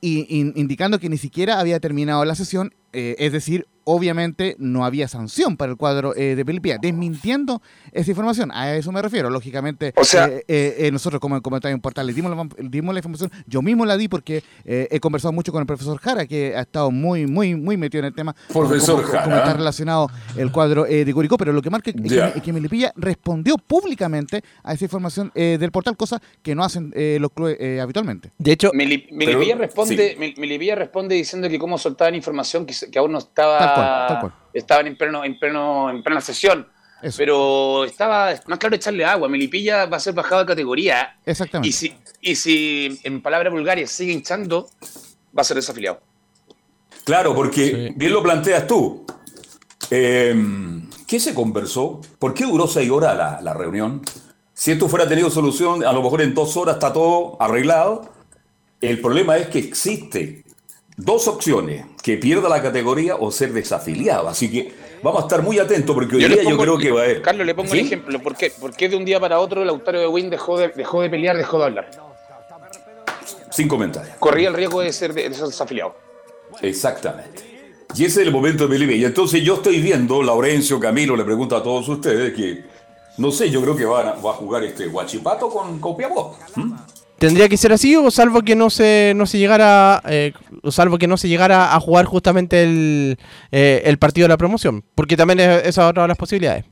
y, in- indicando que ni siquiera había terminado la sesión, eh, es decir, obviamente no había sanción para el cuadro eh, de Melipilla, desmintiendo esa información. A eso me refiero. Lógicamente, O sea- eh, eh, eh, nosotros como comentario en portal le dimos la, dimos la información, yo mismo la di porque eh, he conversado mucho con el profesor Jara, que ha estado muy, muy, muy metido en el tema. Profesor como- como Jara. está relacionado el cuadro eh, de Curicó, pero lo que marca es que, es que Melipilla respondió públicamente a esa información eh, del portal, cosa que no hacen eh, los clubes eh, habitualmente. De hecho, Meli- Melipilla Pero- responde, sí. Melipilla responde diciendo que cómo soltaban información que, se- que aún no estaba Tal cual, tal cual. estaban en pleno, en pleno, en plena sesión. Eso. Pero estaba más claro echarle agua. Melipilla va a ser bajado de categoría. Exactamente. Y si, y si en palabras vulgares sigue hinchando, va a ser desafiliado. Claro, porque Sí. bien lo planteas tú. Eh, ¿Qué se conversó? ¿Por qué duró seis horas la, la reunión? Si esto fuera tenido solución, a lo mejor en dos horas está todo arreglado. El problema es que existe dos opciones, que pierda la categoría o ser desafiliado. Así que vamos a estar muy atentos porque hoy le día yo creo que va a haber... Carlos, le pongo ¿Sí? un ejemplo. ¿Por qué? ¿Por qué de un día para otro Lautaro de Win dejó de, dejó de pelear, dejó de hablar? Sin comentarios. Corría el riesgo de ser, de ser desafiliado. Exactamente. Y ese es el momento de Melipilla. Y entonces yo estoy viendo, Laurencio, Camilo, le pregunto a todos ustedes que, no sé, yo creo que va a, va a jugar este Guachipato con Copiapó. ¿Mm? Tendría que ser así o salvo que no se no se llegara eh, salvo que no se llegara a jugar justamente el, eh, el partido de la promoción, porque también es, esa es otra de las posibilidades.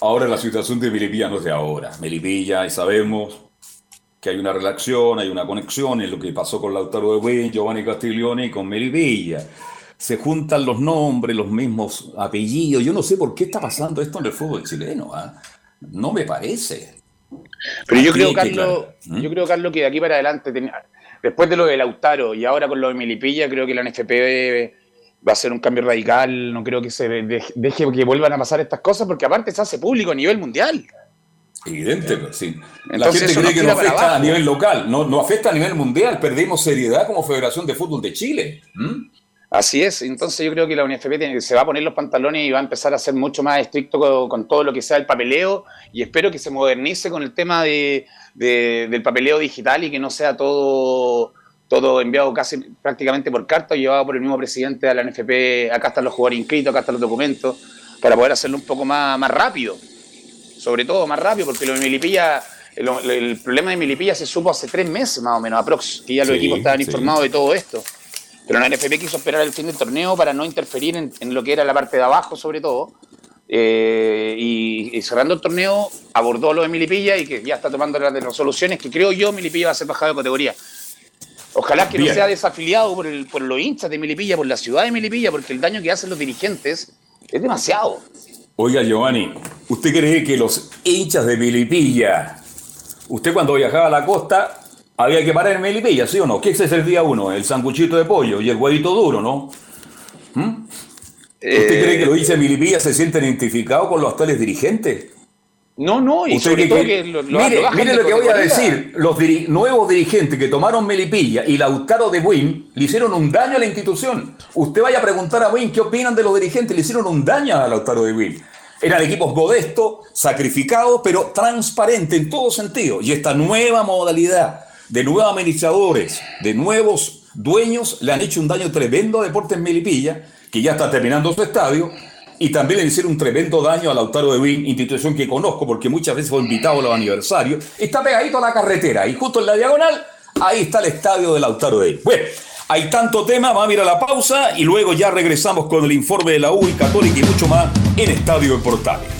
Ahora la situación de Melipilla no es de ahora. Melipilla, y sabemos que hay una relación, hay una conexión en lo que pasó con Lautaro de Buey, Giovanni Castiglione y con Melipilla. Se juntan los nombres, los mismos apellidos. Yo no sé por qué está pasando esto en el fútbol chileno. ¿ah? No me parece. Pero yo creo, Carlos. ¿Mm? yo creo, Carlos, que de aquí para adelante, después de lo de Lautaro y ahora con lo de Milipilla, creo que la NFP va a ser un cambio radical. No creo que se de- de- deje que vuelvan a pasar estas cosas, porque aparte se hace público a nivel mundial. Evidente, pues, sí. La Entonces gente eso cree que no afecta a nivel local, no, no afecta a nivel mundial. Perdemos seriedad como Federación de Fútbol de Chile. ¿Mm? Así es, entonces yo creo que la UNFP tiene- se va a poner los pantalones y va a empezar a ser mucho más estricto con, con todo lo que sea el papeleo y espero que se modernice con el tema de, de- del papeleo digital y que no sea todo, todo enviado casi prácticamente por carta o llevado por el mismo presidente de la NFP. Acá están los jugadores inscritos, acá están los documentos, para poder hacerlo un poco más, más rápido. Sobre todo más rápido, porque lo de Milipilla, el, el problema de Milipilla se supo hace tres meses más o menos, aprox, que ya los Sí, equipos estaban sí. informados de todo esto. Pero la NFP quiso esperar el fin del torneo para no interferir en, en lo que era la parte de abajo, sobre todo. Eh, y, y cerrando el torneo, abordó lo de Milipilla y que ya está tomando las resoluciones que creo yo Milipilla va a ser bajado de categoría. Ojalá que Bien. no sea desafiliado por, el, por los hinchas de Milipilla, por la ciudad de Milipilla, porque el daño que hacen los dirigentes es demasiado. Oiga, Giovanni, ¿usted cree que los hinchas de Melipilla, usted cuando viajaba a la costa, había que parar en Melipilla, ¿sí o no? ¿Qué es el día uno? El sanguchito de pollo y el huevito duro, ¿no? ¿Mm? ¿Usted cree que hinchas de Melipilla se sienten identificados con los actuales dirigentes? No, no, y ¿Usted sobre todo que lo, lo- mire, lo mire lo que voy a decir. Los diri- nuevos dirigentes que tomaron Melipilla y Lautaro de Buin le hicieron un daño a la institución. Usted vaya a preguntar a Buin qué opinan de los dirigentes. Le hicieron un daño a Lautaro de Buin. Eran equipos modestos, sacrificados, pero transparentes en todo sentido. Y esta nueva modalidad de nuevos administradores, de nuevos dueños, le han hecho un daño tremendo a Deportes Melipilla, que ya está terminando su estadio, y también le hicieron un tremendo daño a Lautaro de Win, institución que conozco porque muchas veces fue invitado a los aniversarios. Está pegadito a la carretera y justo en la diagonal, ahí está el estadio de Lautaro de Win. Bueno, hay tanto tema, vamos a ir a la pausa y luego ya regresamos con el informe de la U y Católica y mucho más en Estadio en Portales.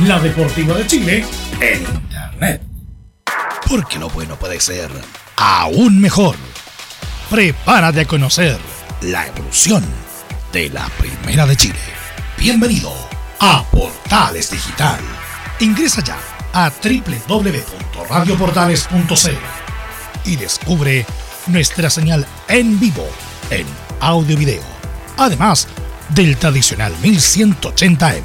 La Deportiva de Chile en Internet. Porque lo bueno puede ser aún mejor. Prepárate a conocer la evolución de la Primera de Chile. Bienvenido a Portales Digital. Ingresa ya a www.radioportales.cl y descubre nuestra señal en vivo en audio y video, además del tradicional 1180m.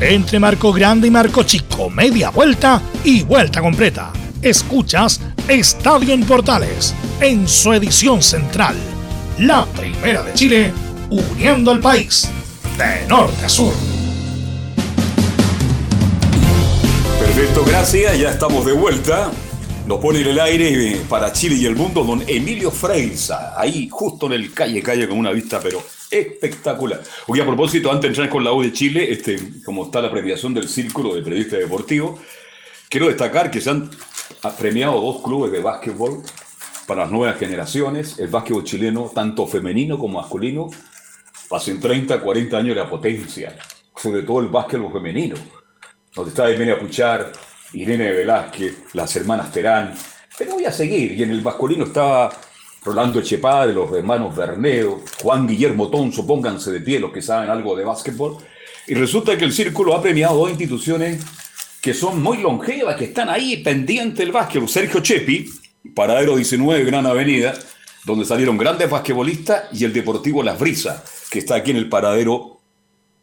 Entre Marco Grande y Marco Chico, media vuelta y vuelta completa. Escuchas Estadio en Portales en su edición central. La primera de Chile, uniendo al país de norte a sur. Perfecto, gracias. Ya estamos de vuelta. Nos pone en el aire eh, para Chile y el mundo don Emilio Freiza, ahí justo en el calle, calle con una vista, pero espectacular. Oye, a propósito, antes de entrar con la U de Chile, este, como está la premiación del Círculo de Periodistas Deportivos, quiero destacar que se han premiado dos clubes de básquetbol para las nuevas generaciones. El básquetbol chileno, tanto femenino como masculino, en 30, 40 años de la potencia, sobre todo el básquetbol femenino, donde está Emilia Puchar, Irene Velázquez, las hermanas Terán. Pero voy a seguir. Y en el masculino estaba Rolando Echepadre, los hermanos Bernedo, Juan Guillermo Tonso, pónganse de pie los que saben algo de básquetbol. Y resulta que el Círculo ha premiado dos instituciones que son muy longevas, que están ahí pendientes del básquetbol. Sergio Chepi, Paradero 19, Gran Avenida, donde salieron grandes basquetbolistas, y el Deportivo Las Brisas, que está aquí en el Paradero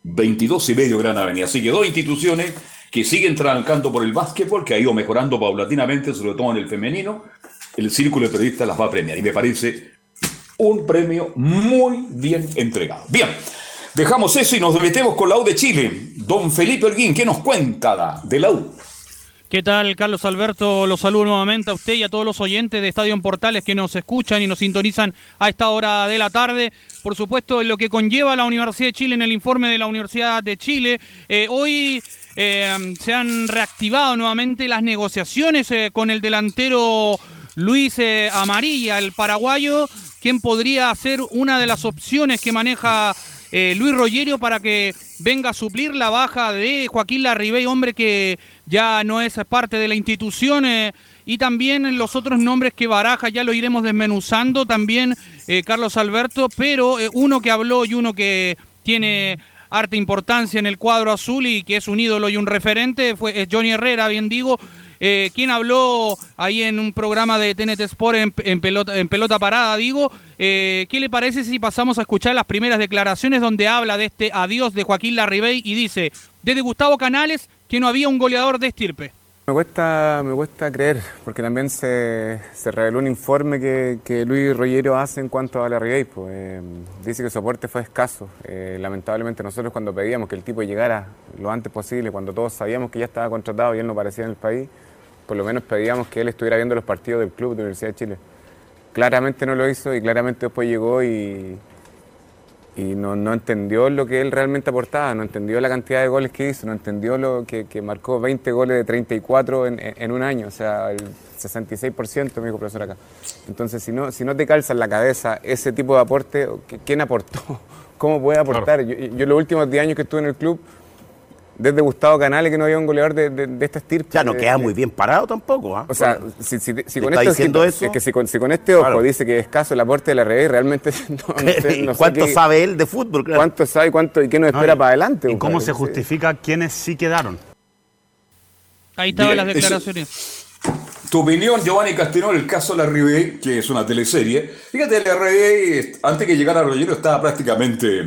22 y medio Gran Avenida. Así que dos instituciones que siguen trancando por el básquetbol, que ha ido mejorando paulatinamente, sobre todo en el femenino, el Círculo de Periodistas las va a premiar. Y me parece un premio muy bien entregado. Bien, dejamos eso y nos metemos con la U de Chile. Don Felipe Holguín, ¿qué nos cuenta de la U? ¿Qué tal, Carlos Alberto? Los saludo nuevamente a usted y a todos los oyentes de Estadio en Portales que nos escuchan y nos sintonizan a esta hora de la tarde. Por supuesto, lo que conlleva la Universidad de Chile en el informe de la Universidad de Chile. Eh, hoy eh, se han reactivado nuevamente las negociaciones eh, con el delantero Luis eh, Amarilla, el paraguayo, quien podría ser una de las opciones que maneja Luis Rogerio para que venga a suplir la baja de Joaquín Larribey, hombre que ya no es parte de la institución. y también los otros nombres que baraja, ya lo iremos desmenuzando también, Carlos Alberto, pero uno que habló y uno que tiene harta importancia en el cuadro azul y que es un ídolo y un referente, fue es Johnny Herrera, bien digo, eh, quien habló ahí en un programa de TNT Sport en, en pelota, en pelota parada, digo. Eh, ¿Qué le parece si pasamos a escuchar las primeras declaraciones donde habla de este adiós de Joaquín Larribey y dice, desde Gustavo Canales, que no había un goleador de estirpe? Me cuesta, me cuesta creer, porque también se, reveló un informe que, Luis Rollero hace en cuanto a la Ribey. Pues, eh, dice que su aporte fue escaso. Eh, lamentablemente nosotros cuando pedíamos que el tipo llegara lo antes posible, cuando todos sabíamos que ya estaba contratado y él no parecía en el país, por lo menos pedíamos que él estuviera viendo los partidos del club de Universidad de Chile. Claramente no lo hizo y claramente después llegó y, y no, no entendió lo que él realmente aportaba, no entendió la cantidad de goles que hizo, no entendió lo que, que marcó 20 goles de 34 en, en- en un año, o sea, el 66%, me dijo profesor acá. Entonces, si no, si no te calza en la cabeza ese tipo de aporte, ¿qui- ¿quién aportó? ¿Cómo puede aportar? Yo, yo los últimos 10 años que estuve en el club, desde Gustavo Canales, que no había un goleador de, de, de esta estirpe. Ya no de- queda de- muy bien parado tampoco, ¿ah? o sea, si, si- si ¿Le con está este diciendo eso? es que si con, si con este ojo Claro. dice que es escaso el aporte de la red, realmente no, no sé- no sé ¿Cuánto qué- sabe él de fútbol? Claro. ¿Cuánto sabe cuánto, y qué nos espera No, y- para adelante? ¿Y cómo se justifica quiénes sí quedaron? Ahí estaban Bien, las eso- declaraciones. Tu opinión, Giovanni Castinol, el caso de la Ribey, que es una teleserie. Fíjate, la Ribey, antes que llegara Rollero, estaba prácticamente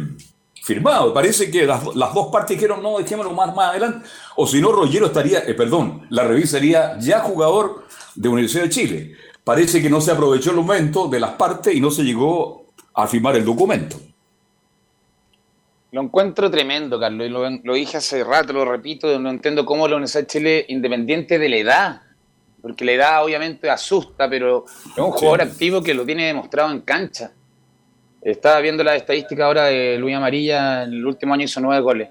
firmado. Parece que las, las dos partes dijeron, no, dejémoslo más, más adelante. O si no, Rollero estaría, eh, perdón, la Ribey sería ya jugador de Universidad de Chile. Parece que no se aprovechó el momento de las partes y no se llegó a firmar el documento. Lo encuentro tremendo, Carlos, y lo, lo dije hace rato, lo repito, no entiendo cómo la Universidad de Chile, independiente de la edad, porque la edad obviamente asusta, pero es un jugador activo que lo tiene demostrado en cancha. Estaba viendo la estadística ahora de Luis Amarilla, en el último año hizo nueve goles.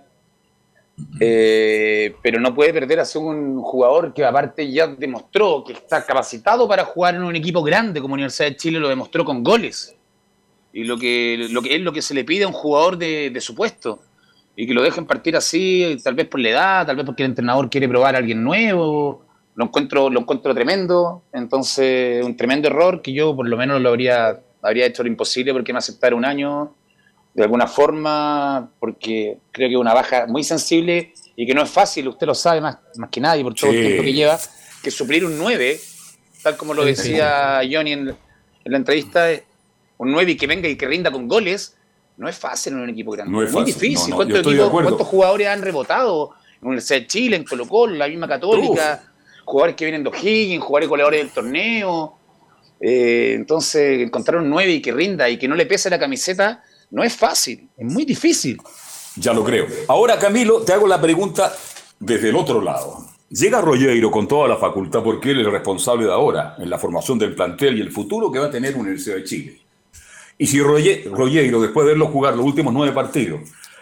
Eh, pero no puede perder a ser un jugador que aparte ya demostró que está capacitado para jugar en un equipo grande como Universidad de Chile, lo demostró con goles y lo que, lo que es lo que se le pide a un jugador de, de su puesto. Y que lo dejen partir así, tal vez por la edad, tal vez porque el entrenador quiere probar a alguien nuevo. Lo encuentro, lo encuentro tremendo. Entonces, un tremendo error que yo por lo menos lo habría, habría hecho lo imposible porque me aceptara un año de alguna forma, porque creo que es una baja muy sensible y que no es fácil, usted lo sabe más, más que nadie por todo Sí. el tiempo que lleva, que suplir un 9, tal como lo decía Johnny en, en la entrevista, un 9 y que venga y que rinda con goles, no es fácil en un equipo grande. No es muy fácil. difícil. No, no, ¿Cuántos, equipos- cuántos jugadores han rebotado? En Universidad de Chile, en Colo Colo, en la misma Católica, jugadores que vienen de O'Higgins, jugadores goleadores del torneo. Eh, entonces, encontrar un 9 y que rinda y que no le pese la camiseta no es fácil, es muy difícil. Ya lo creo. Ahora, Camilo, te hago la pregunta desde el otro lado. Llega Rollero con toda la facultad porque él es el responsable de ahora en la formación del plantel y el futuro que va a tener Universidad de Chile. Y si Rolle- Rollero, después de verlo jugar los últimos nueve partidos,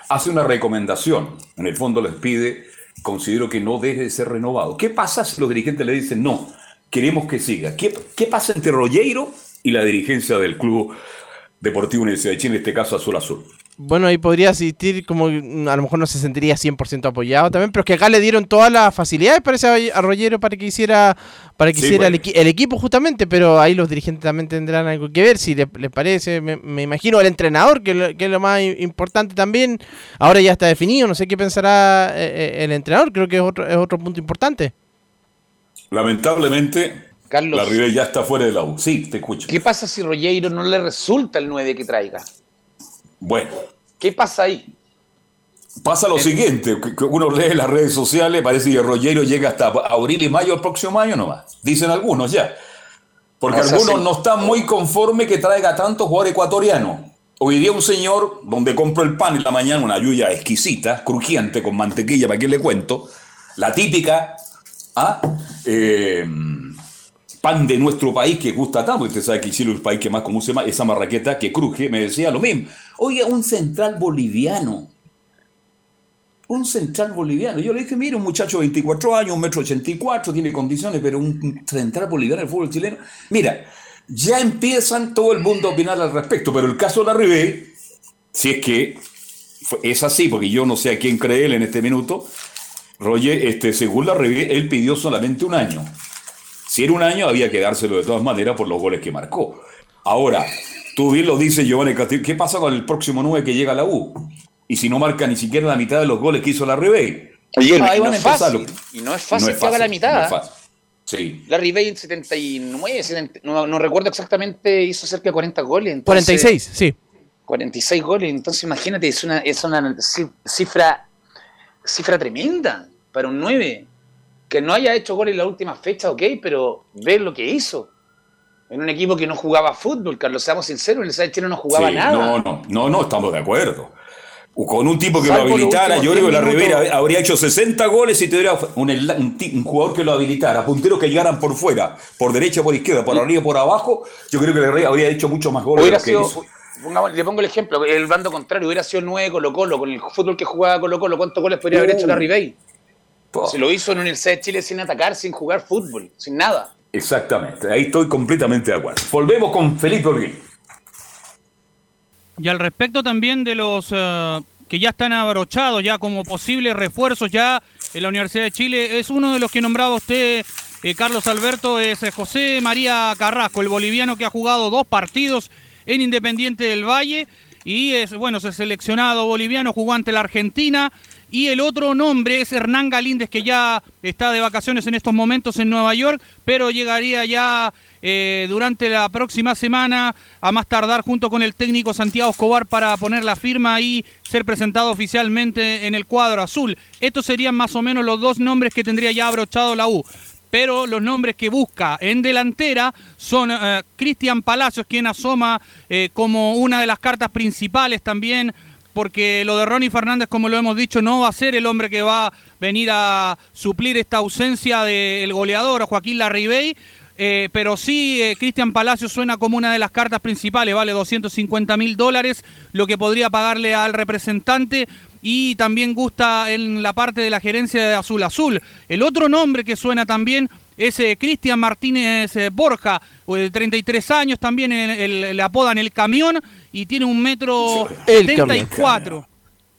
hace una recomendación, en el fondo les pide, considero que no deje de ser renovado. ¿Qué pasa si los dirigentes le dicen no, queremos que siga? ¿Qué, qué pasa entre Rollero y la dirigencia del Club Deportivo Universidad de Chile, en este caso Azul Azul? Bueno, ahí podría asistir como a lo mejor no se sentiría 100% apoyado también, pero es que acá le dieron todas las facilidades parece a Rollero para que hiciera para que Sí, hiciera el, bueno. equi- el equipo justamente, pero ahí los dirigentes también tendrán algo que ver si le- les parece, me, me imagino el entrenador que, lo- que es lo más importante también. Ahora ya está definido, no sé qué pensará eh, eh, el entrenador, creo que es otro es otro punto importante. Lamentablemente, Carlos. la Ribey ya está fuera de la U. Sí, te escucho. ¿Qué pasa si Rollero no le resulta el 9 que traiga? Bueno, ¿Qué pasa ahí? pasa lo siguiente, que- que uno lee las redes sociales, parece que Rollero llega hasta abril y mayo del próximo año nomás. Dicen algunos ya. Porque O sea, algunos sí. no están muy conformes que traiga tantos jugadores ecuatorianos. Hoy día un señor donde compro el pan en la mañana, una lluvia exquisita, crujiente, con mantequilla, ¿para qué le cuento? La típica, ¿ah? Eh, pan de nuestro país que gusta tanto, usted sabe que Chile es el país que más se llama esa marraqueta que cruje, me decía lo mismo. Oye, un central boliviano. Un central boliviano. Yo le dije, mire, un muchacho de 24 años, un metro 84, tiene condiciones, pero un central boliviano del fútbol chileno. Mira, ya empiezan todo el mundo a opinar al respecto, pero el caso de la Ribey, si es que es así, porque yo no sé a quién cree él en este minuto, Roger, este, según la Ribey, él pidió solamente un año. Si era un año, había que dárselo de todas maneras por los goles que marcó. Ahora, tú bien lo dices, Giovanni Castillo, ¿qué pasa con el próximo 9 que llega a la U? Y si no marca ni siquiera la mitad de los goles que hizo la Ribey. Oye, Ahí no van a es empezar fácil. los- Y no es fácil No es que haga la mitad. no. Sí. Larry Bay en 79, 70, no, no recuerdo exactamente, hizo cerca de 40 goles. entonces- 46, sí. 46 goles, entonces imagínate, es una, es una ci- cifra, cifra tremenda para un 9. que no haya hecho gol en la última fecha, ok, pero ver lo que hizo. En un equipo que no jugaba fútbol, Carlos, seamos sinceros, el Sáenz Chile no jugaba Sí, nada. No, no, no, no, estamos de acuerdo. Con un tipo que lo Salvo habilitara, yo creo que la 10 Rivera habría hecho 60 goles si tuviera un, un un jugador que lo habilitara, punteros que llegaran por fuera, por derecha, por izquierda, por arriba, por abajo. Yo creo que la Rivera habría hecho mucho más goles. de que sido, hizo. Pongamos- le pongo el ejemplo, el bando contrario, hubiera sido 9 Colo Colo, con el fútbol que jugaba Colo Colo, ¿cuántos goles podría haber Uh. hecho la Ribey? Se lo hizo en la Universidad de Chile sin atacar, sin jugar fútbol, sin nada. Exactamente, ahí estoy completamente de acuerdo. Volvemos con Felipe Olguín. Y al respecto también de los eh, que ya están abrochados ya como posibles refuerzos ya en la Universidad de Chile, es uno de los que nombraba usted, eh, Carlos Alberto, es eh, José María Carrasco, el boliviano que ha jugado dos partidos en Independiente del Valle y es, bueno, es el seleccionado boliviano, jugó ante la Argentina. Y el otro nombre es Hernán Galíndez, que ya está de vacaciones en estos momentos en Nueva York, pero llegaría ya eh, durante la próxima semana a más tardar junto con el técnico Santiago Escobar para poner la firma y ser presentado oficialmente en el cuadro azul. Estos serían más o menos los dos nombres que tendría ya abrochado la U. Pero los nombres que busca en delantera son eh, Cristian Palacios, quien asoma eh, como una de las cartas principales también porque lo de Ronnie Fernández, como lo hemos dicho, no va a ser el hombre que va a venir a suplir esta ausencia del goleador Joaquín Larribey, eh, pero sí Cristian Palacio suena como una de las cartas principales, vale 250 mil dólares, lo que podría pagarle al representante y también gusta en la parte de la gerencia de Azul Azul. El otro nombre que suena también es eh, Cristian Martínez eh, Borja, de 33 años, también el- el- le apodan el camión y tiene un metro El 74.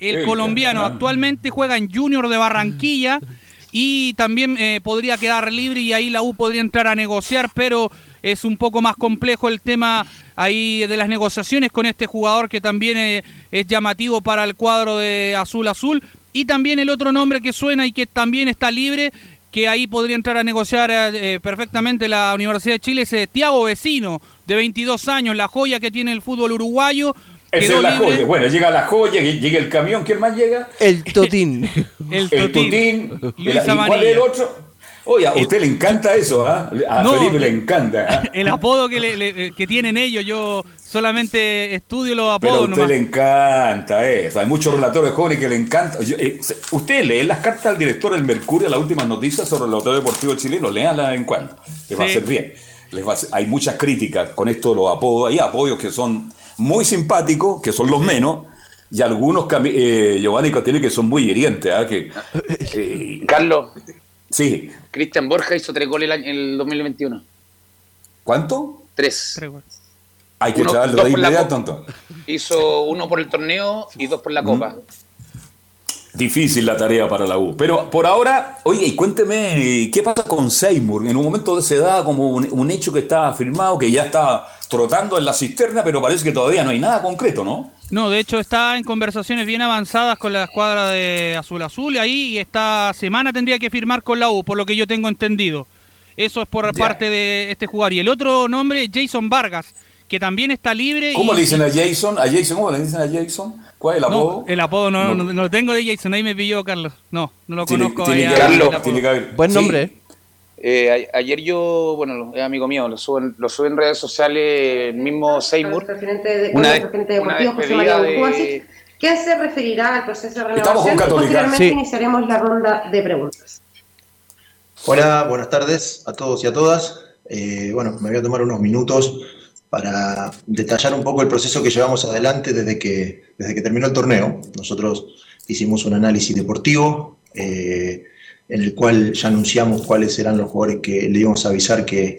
El, El colombiano camión. actualmente juega en Junior de Barranquilla y también eh, podría quedar libre y ahí la U podría entrar a negociar, pero es un poco más complejo el tema ahí de las negociaciones con este jugador que también eh, es llamativo para el cuadro de Azul Azul. Y también el otro nombre que suena y que también está libre, que ahí podría entrar a negociar eh, perfectamente la Universidad de Chile, es eh, Tiago Vecino, de 22 años, la joya que tiene el fútbol uruguayo. Esa es la libre. joya. Bueno, llega la joya, llega el camión, ¿quién más llega? El Totín. El El Totín. Luis ¿Y cuál es el otro? Oye, a usted le encanta eso, ¿ah? A No, Felipe le eh, encanta. ¿ah? El apodo que, le- le- que tienen ellos, yo solamente estudio los Pero a apodos usted nomás. le encanta eso. Hay muchos relatores jóvenes que le encanta. Yo, eh, usted lee las cartas al director del Mercurio, las últimas noticias sobre el Laboratorio Deportivo chileno, léanlas en cuando. Les va a hacer bien. Les va a hacer- hay muchas críticas con esto de los apodos. Hay apodos que son muy simpáticos, que son los menos, y algunos, eh, Giovanni que son muy hirientes. ¿ah? Que, eh, Carlos, sí. Cristian Borja hizo tres goles el, año- el 2021. ¿Cuánto? Tres. Hay que Uno- echarlo dos de inmediato, entonces. Hizo uno por el torneo y dos por la Copa. Difícil la tarea para la U. Pero por ahora, oye, y cuénteme, ¿qué pasa con Seymour? En un momento se da como un, un hecho que está firmado, que ya está trotando en la cisterna, pero parece que todavía no hay nada concreto, ¿no? No, de hecho está en conversaciones bien avanzadas con la escuadra de Azul Azul y ahí y esta semana tendría que firmar con la U, por lo que yo tengo entendido. Eso es por Ya. parte de este jugador. Y el otro nombre, Jason Vargas, que también está libre. ¿Cómo y- le dicen a Jason? ¿A Jason? ¿Cómo le dicen a Jason? ¿Cuál es el No, apodo? el apodo no, No. no, no lo tengo de Jason, ahí me pilló Carlos. No, no lo conozco. tiene que que haber- Buen sí. Eh, a- ayer yo, bueno, es amigo mío, lo subo en, lo subo en redes sociales, el mismo Seymour. de, Una el una deportivo José despedida María de- Urcuasic, que se referirá al proceso de Estamos con renovación y posteriormente Sí. iniciaremos la ronda de preguntas. Hola, buenas tardes a todos y a todas. Eh, bueno, me voy a tomar unos minutos para detallar un poco el proceso que llevamos adelante desde que, desde que terminó el torneo. Nosotros hicimos un análisis deportivo eh, en el cual ya anunciamos cuáles eran los jugadores que le íbamos a avisar que,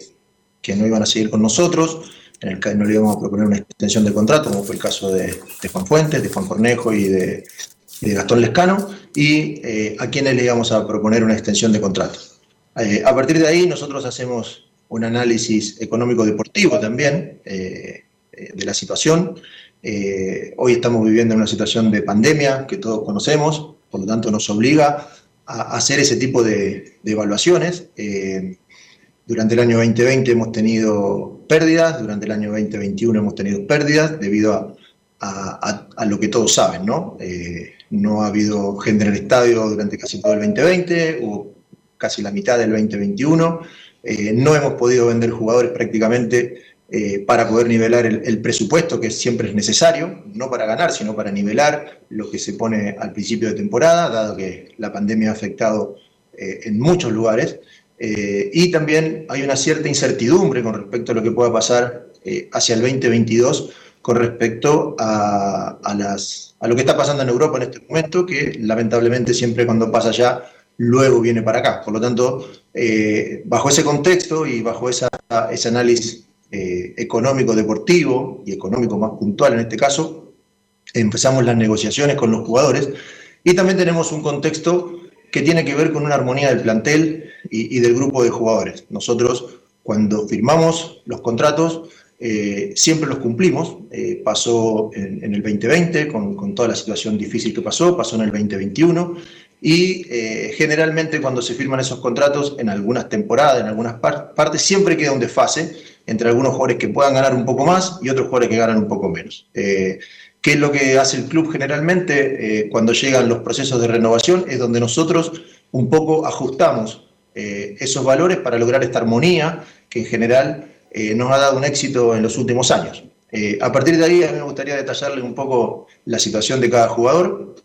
que no iban a seguir con nosotros, en el que no le íbamos a proponer una extensión de contrato, como fue el caso de, Juan Fuentes, de Juan Cornejo y de, Gastón Lescano, y eh, a quienes le íbamos a proponer una extensión de contrato. Eh, a partir de ahí nosotros hacemos un análisis económico-deportivo también eh, de la situación. Hoy estamos viviendo en una situación de pandemia que todos conocemos, por lo tanto nos obliga hacer ese tipo de, evaluaciones. Eh, durante el año 2020 hemos tenido pérdidas, durante el año 2021 hemos tenido pérdidas debido a lo que todos saben, ¿no? Eh, no ha habido gente en el estadio durante casi todo el 2020, hubo casi la mitad del 2021. Eh, no hemos podido vender jugadores prácticamente eh, para poder nivelar el, el presupuesto que siempre es necesario, no para ganar, sino para nivelar lo que se pone al principio de temporada, dado que la pandemia ha afectado eh, en muchos lugares. Eh, y también hay una cierta incertidumbre con respecto a lo que pueda pasar eh, hacia el 2022 con respecto a, a las, a lo que está pasando en Europa en este momento, que lamentablemente siempre cuando pasa allá, luego viene para acá. Por lo tanto, eh, bajo ese contexto y bajo esa, ese análisis eh, económico deportivo y económico más puntual en este caso, empezamos las negociaciones con los jugadores y también tenemos un contexto que tiene que ver con una armonía del plantel y, y del grupo de jugadores. Nosotros cuando firmamos los contratos eh, siempre los cumplimos. Eh, pasó en, en, el 2020 con, con, toda la situación difícil que pasó, pasó en el 2021 y eh, generalmente cuando se firman esos contratos en algunas temporadas, en algunas par partes, siempre queda un desfase entre algunos jugadores que puedan ganar un poco más y otros jugadores que ganan un poco menos. Eh, ¿Qué es lo que hace el club generalmente eh, cuando llegan los procesos de renovación? Es donde nosotros un poco ajustamos esos valores para lograr esta armonía que en general eh, nos ha dado un éxito en los últimos años. Eh, a partir de ahí, a mí me gustaría detallarle un poco la situación de cada jugador,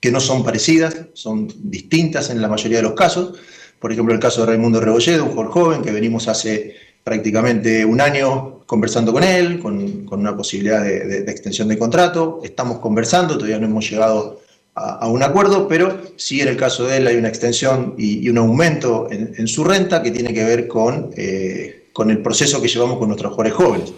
que no son parecidas, son distintas en la mayoría de los casos. Por ejemplo, el caso de Raimundo Rebolledo, un jugador joven que venimos hace prácticamente un año conversando con él, con, con una posibilidad de, de, extensión de contrato. Estamos conversando, todavía no hemos llegado a, un acuerdo, pero sí en el caso de él hay una extensión y, un aumento en, en, su renta que tiene que ver con eh, con el proceso que llevamos con nuestros jugadores jóvenes.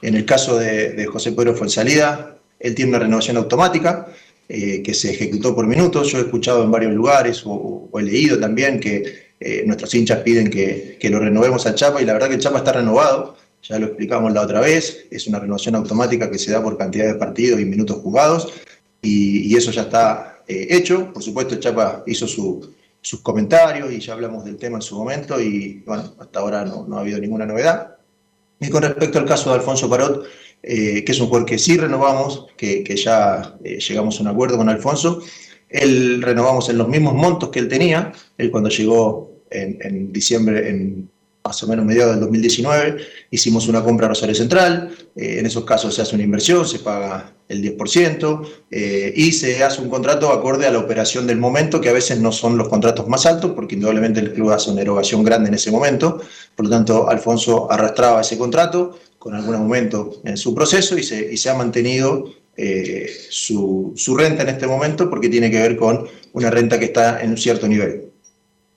En el caso de, de José Pedro Fuensalida, él tiene una renovación automática eh, que se ejecutó por minutos. Yo he escuchado en varios lugares o he leído también que eh, nuestros hinchas piden que, que, lo renovemos a Chapa y la verdad que el Chapa está renovado. Ya lo explicamos la otra vez, es una renovación automática que se da por cantidad de partidos y minutos jugados y, eso ya está eh, hecho. Por supuesto, el Chapa hizo su, sus comentarios y ya hablamos del tema en su momento y bueno, hasta ahora no, no ha habido ninguna novedad. Y con respecto al caso de Alfonso Parot, eh, que es un jugador que sí renovamos, que, que ya llegamos a un acuerdo con Alfonso, él renovamos en los mismos montos que él tenía, él cuando llegó en, diciembre, en más o menos mediados del 2019, hicimos una compra a Rosario Central, eh, en esos casos se hace una inversión, se paga el 10%, eh, y se hace un contrato acorde a la operación del momento, que a veces no son los contratos más altos, porque indudablemente el club hace una erogación grande en ese momento, por lo tanto Alfonso arrastraba ese contrato con algún aumento en su proceso y se, y se ha mantenido eh, su renta en este momento porque tiene que ver con una renta que está en un cierto nivel.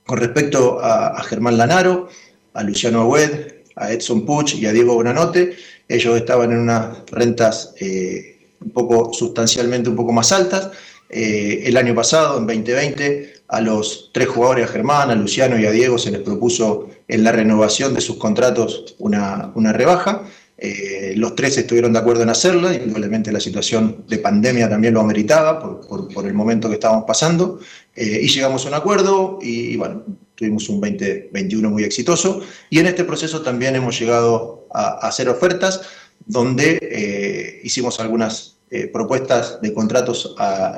Con respecto a, a Germán Lanaro, a Luciano Agüed, a Edson Puch y a Diego Bonanote. Ellos estaban en unas rentas eh, un poco sustancialmente un poco más altas. Eh, el año pasado, en 2020, a los tres jugadores, a Germán, a Luciano y a Diego, se les propuso en la renovación de sus contratos una, una rebaja. Eh, los tres estuvieron de acuerdo en hacerla, indudablemente la situación de pandemia también lo ameritaba por, por, por el momento que estábamos pasando, eh, y llegamos a un acuerdo y, bueno, tuvimos un 2021 muy exitoso, y en este proceso también hemos llegado a, hacer ofertas donde eh, hicimos algunas eh, propuestas de contratos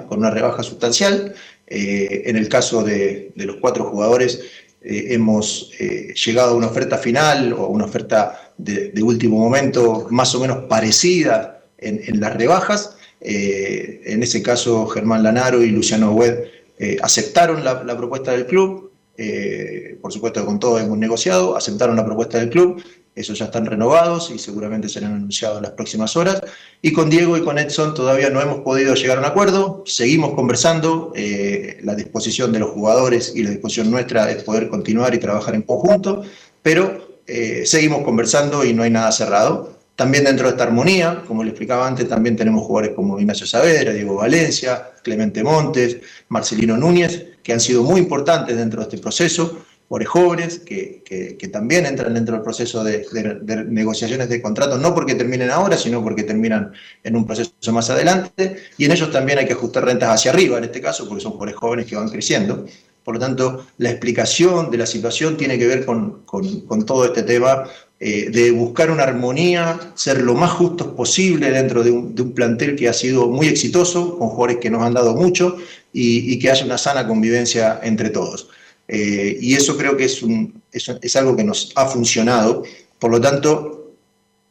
con una rebaja sustancial. En el caso de, los cuatro jugadores, hemos llegado a una oferta final o una oferta de, último momento más o menos parecida en, en las rebajas. en ese caso, Germán Lanaro y Luciano Wed aceptaron la, propuesta del club, eh, por supuesto con todo hemos negociado, aceptaron la propuesta del club, esos ya están renovados y seguramente serán anunciados en las próximas horas. Y con Diego y con Edson todavía no hemos podido llegar a un acuerdo, seguimos conversando, eh, la disposición de los jugadores y la disposición nuestra es poder continuar y trabajar en conjunto, pero eh, seguimos conversando y no hay nada cerrado. También dentro de esta armonía, como le explicaba antes, también tenemos jugadores como Ignacio Saavedra, Diego Valencia, Clemente Montes, Marcelino Núñez, que han sido muy importantes dentro de este proceso, jugadores jóvenes que, que, también entran dentro del proceso de, negociaciones de contratos, no porque terminen ahora, sino porque terminan en un proceso más adelante, y en ellos también hay que ajustar rentas hacia arriba, en este caso, porque son jugadores jóvenes que van creciendo. Por lo tanto, la explicación de la situación tiene que ver con, con todo este tema eh, de buscar una armonía, ser lo más justos posible dentro de un, de un, plantel que ha sido muy exitoso, con jugadores que nos han dado mucho y, y, que haya una sana convivencia entre todos. eh, y eso creo que es, un, es, algo que nos ha funcionado. Por lo tanto,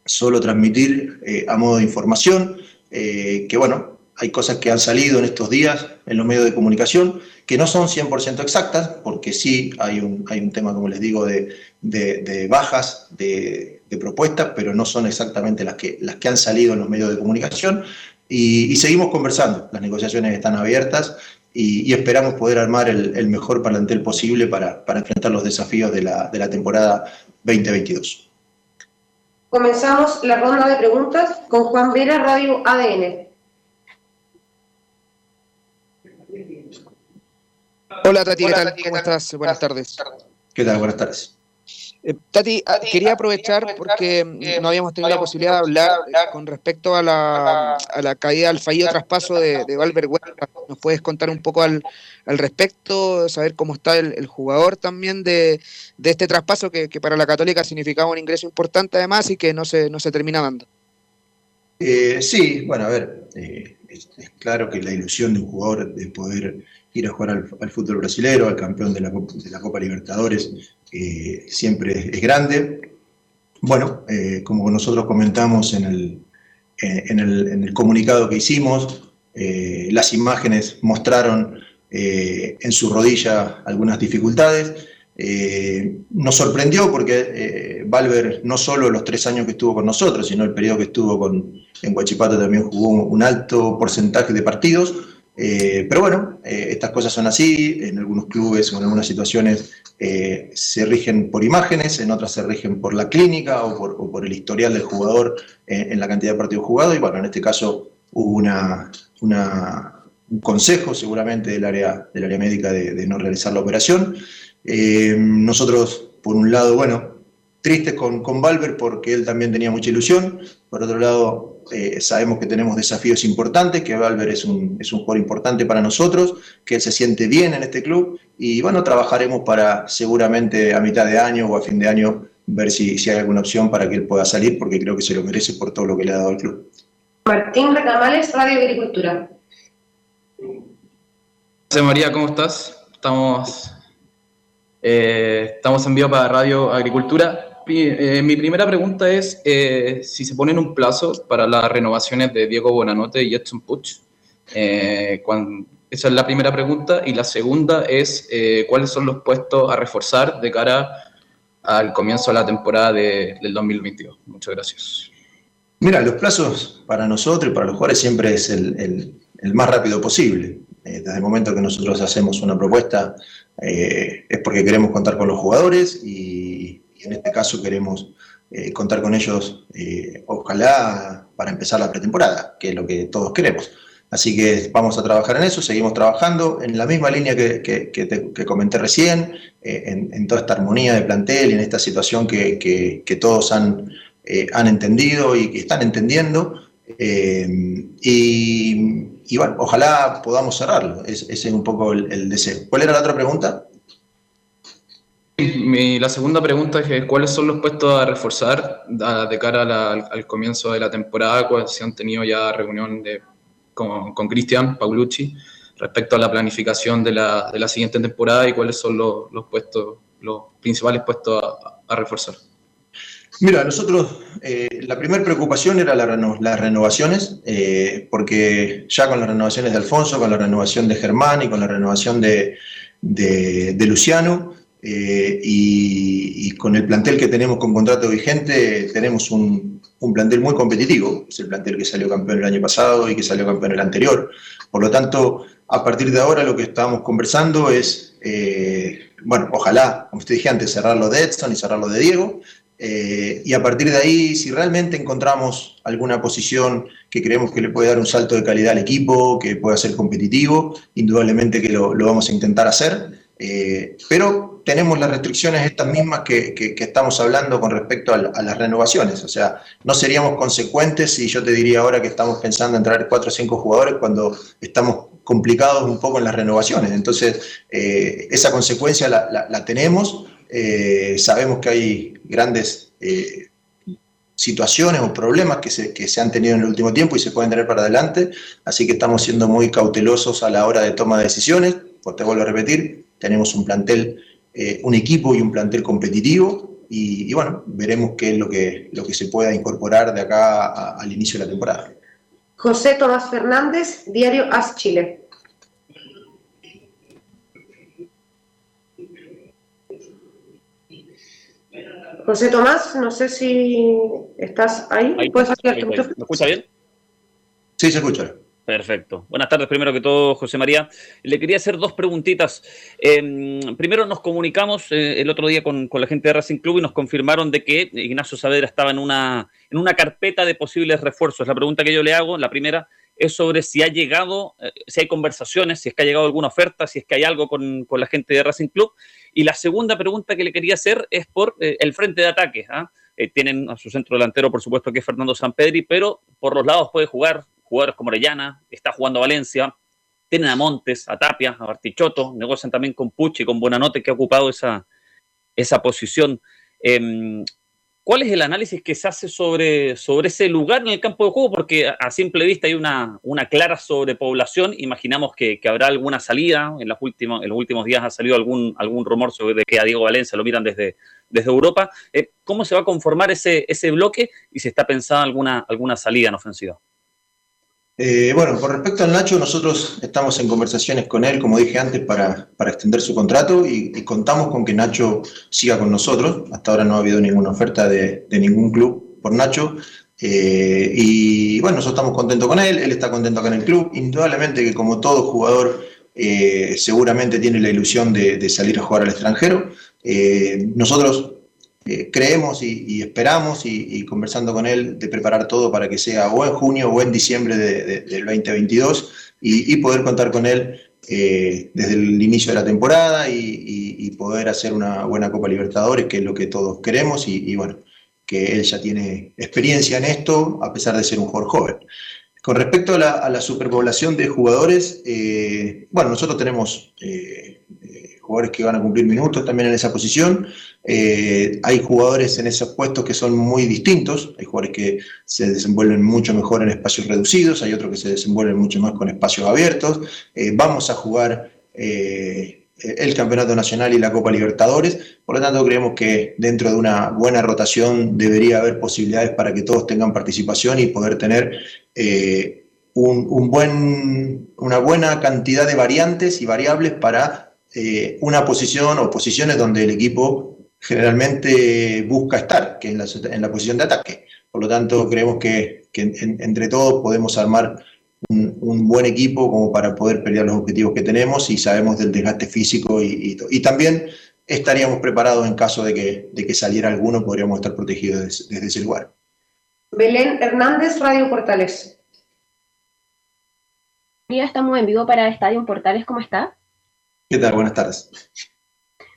solo transmitir eh, a modo de información que, bueno, hay cosas que han salido en estos días en los medios de comunicación que no son 100% exactas, porque sí hay un, hay un tema, como les digo, de, de- bajas de, propuestas, pero no son exactamente las que, las que han salido en los medios de comunicación. Y, seguimos conversando, las negociaciones están abiertas y, esperamos poder armar el, el mejor plantel posible para, para enfrentar los desafíos de la, de la temporada 2022. Comenzamos la ronda de preguntas con Juan Vera, Radio ADN. Hola Tati, ¿qué tal? ¿Cómo estás? Buenas tardes. ¿Qué tal? Buenas tardes. Eh, Tati, ah, quería aprovechar porque mm, no habíamos tenido la posibilidad de hablar con respecto a la, a la caída, al fallido traspaso de, de Valver Huerta. ¿Nos puedes contar un poco al, al respecto, saber cómo está el, el jugador también de, de este traspaso que, que para la Católica significaba un ingreso importante además y que no se, no se termina dando? Eh, sí, bueno, a ver, eh, es, es claro que la ilusión de un jugador de poder ir a jugar al, fútbol brasilero, al campeón de la, Copa- Libertadores, eh, siempre es, grande. Bueno, eh, como nosotros comentamos en el, el comunicado que hicimos, eh, las imágenes mostraron eh, en su rodilla algunas dificultades. Eh, nos sorprendió porque eh, Valver no solo los tres años que estuvo con nosotros, sino el periodo que estuvo con, en Huachipato también jugó un alto porcentaje de partidos. Eh, pero bueno, eh, estas cosas son así, en algunos clubes o en algunas situaciones eh, se rigen por imágenes, en otras se rigen por la clínica o por, el historial del jugador en la cantidad de partidos jugados. Y bueno, en este caso hubo un consejo seguramente del área, del área médica de, de no realizar la operación. Nosotros, por un lado, bueno, tristes con, con Valver porque él también tenía mucha ilusión. Por otro lado, eh, sabemos que tenemos desafíos importantes, que Valver es un, es un jugador importante para nosotros, que él se siente bien en este club y bueno, trabajaremos para seguramente a mitad de año o a fin de año ver si, si hay alguna opción para que él pueda salir porque creo que se lo merece por todo lo que le ha dado al club. Martín Recamales, Radio Agricultura. José María, ¿cómo estás? Estamos, eh, estamos en vivo para Radio Agricultura. Eh, mi primera pregunta es eh, si se ponen un plazo para las renovaciones de Diego Bonanote y Edson Puch. Eh, cuan- esa es la primera pregunta. Y la segunda es eh, cuáles son los puestos a reforzar de cara al comienzo de la temporada de- del 2022. Muchas gracias. Mira, los plazos para nosotros y para los jugadores siempre es el, el- el más rápido posible. Eh, desde el momento que nosotros hacemos una propuesta eh, es porque queremos contar con los jugadores y, y en este caso queremos eh, contar con ellos, eh, ojalá para empezar la pretemporada, que es lo que todos queremos. Así que vamos a trabajar en eso, seguimos trabajando en la misma línea que, que- que comenté recién, eh, en, toda esta armonía de plantel y en esta situación que, todos han, han entendido y que están entendiendo. Y, bueno, ojalá podamos cerrarlo. Es- ese es un poco el deseo. ¿Cuál era la otra pregunta? La segunda pregunta es cuáles son los puestos a reforzar de cara al, comienzo de la temporada, cuáles se han tenido ya reunión con, Cristian Paulucci respecto a la planificación de la, siguiente temporada y cuáles son los, puestos, los principales puestos a, reforzar. Mira, nosotros, eh, la primera preocupación era las renovaciones, eh, porque ya con las renovaciones de Alfonso, con la renovación de Germán y con la renovación de Luciano, eh, y, con el plantel que tenemos con contrato vigente, tenemos un, un plantel muy competitivo, es el plantel que salió campeón el año pasado y que salió campeón el anterior. Por lo tanto, a partir de ahora lo que estábamos conversando es, eh, bueno, ojalá, como usted dije antes, cerrar lo de Edson y cerrar lo de Diego, eh, y a partir de ahí, si realmente encontramos alguna posición que creemos que le puede dar un salto de calidad al equipo, que pueda ser competitivo, indudablemente que lo, lo vamos a intentar hacer. Eh, pero tenemos las restricciones estas mismas que, que- que estamos hablando con respecto al- a, las renovaciones. O sea, no seríamos consecuentes si yo te diría ahora que estamos pensando en traer cuatro o cinco jugadores cuando estamos complicados un poco en las renovaciones. Entonces, eh, esa consecuencia la, la- la tenemos. Eh, sabemos que hay grandes eh, situaciones o problemas que se, que se han tenido en el último tiempo y se pueden tener para adelante, así que estamos siendo muy cautelosos a la hora de toma de decisiones, pues te vuelvo a repetir, tenemos un plantel eh, un equipo y un plantel competitivo y, y bueno, veremos qué es lo que, lo que se pueda incorporar de acá a- al inicio de la temporada. José Tomás Fernández, Diario AS Chile. José Tomás, no sé si estás ahí. Ahí, ¿Puedes ahí micrófono? ¿Me escucha bien? Sí, se escucha. Perfecto. Buenas tardes, primero que todo, José María. Le quería hacer dos preguntitas. Eh, primero, nos comunicamos eh, el otro día con, con la gente de Racing Club y nos confirmaron de que Ignacio Saavedra estaba en una, en una carpeta de posibles refuerzos. La pregunta que yo le hago, la primera, es sobre si ha llegado, eh, si hay conversaciones, si es que ha llegado alguna oferta, si es que hay algo con, con la gente de Racing Club. Y la segunda pregunta que le quería hacer es por eh, el frente de ataque. ¿ah? Tienen a su centro delantero, por supuesto, que es Fernando Sampedri, pero por los lados puede jugar jugadores como Orellana, está jugando Valencia, tienen a Montes, a Tapia, a Bartichotto, negocian también con Pucci, con Buenanote, que ha ocupado esa, esa posición. Em, ¿Cuál es el análisis que se hace sobre, sobre ese lugar en el campo de juego? Porque a, simple vista hay una, una clara sobrepoblación. Imaginamos que, habrá alguna salida. En, las últimas, en los últimos días ha salido algún, algún rumor sobre que a Diego Valencia lo miran desde, desde Europa. Eh, ¿Cómo se va a conformar ese, ese bloque y si está pensada alguna, alguna salida en ofensiva? Eh, bueno, con respecto al Nacho, nosotros estamos en conversaciones con él, como dije antes, para, para extender su contrato y, contamos con que Nacho siga con nosotros. Hasta ahora no ha habido ninguna oferta de, de ningún club por Nacho. Eh, y bueno, nosotros estamos contentos con él, él está contento acá en el club. Indudablemente que como todo jugador eh, seguramente tiene la ilusión de, de salir a jugar al extranjero. Nosotros creemos y, esperamos y, conversando con él de preparar todo para que sea o en junio o en diciembre de- de- del 2022 y, poder contar con él eh, desde el inicio de la temporada y, poder hacer una buena Copa Libertadores, que es lo que todos queremos y, bueno, que él ya tiene experiencia en esto a pesar de ser un jugador joven. Con respecto a la, superpoblación de jugadores, eh, bueno, nosotros tenemos eh, jugadores que van a cumplir minutos también en esa posición. Eh, hay jugadores en esos puestos que son muy distintos. Hay jugadores que se desenvuelven mucho mejor en espacios reducidos, hay otros que se desenvuelven mucho más con espacios abiertos. Eh, vamos a jugar eh, el Campeonato Nacional y la Copa Libertadores. Por lo tanto, creemos que dentro de una buena rotación debería haber posibilidades para que todos tengan participación y poder tener un buen, una buena cantidad de variantes y variables para eh, una posición o posiciones donde el equipo generalmente busca estar, que es en la, en la posición de ataque. Por lo tanto, creemos que, que en- entre todos podemos armar un, un buen equipo como para poder pelear los objetivos que tenemos y sabemos del desgaste físico y, y y también estaríamos preparados en caso de que, de que saliera alguno, podríamos estar protegidos des- desde ese lugar. Belén Hernández, Radio Portales. Ya estamos en vivo para Estadio Portales, ¿cómo está? ¿Qué tal? Buenas tardes.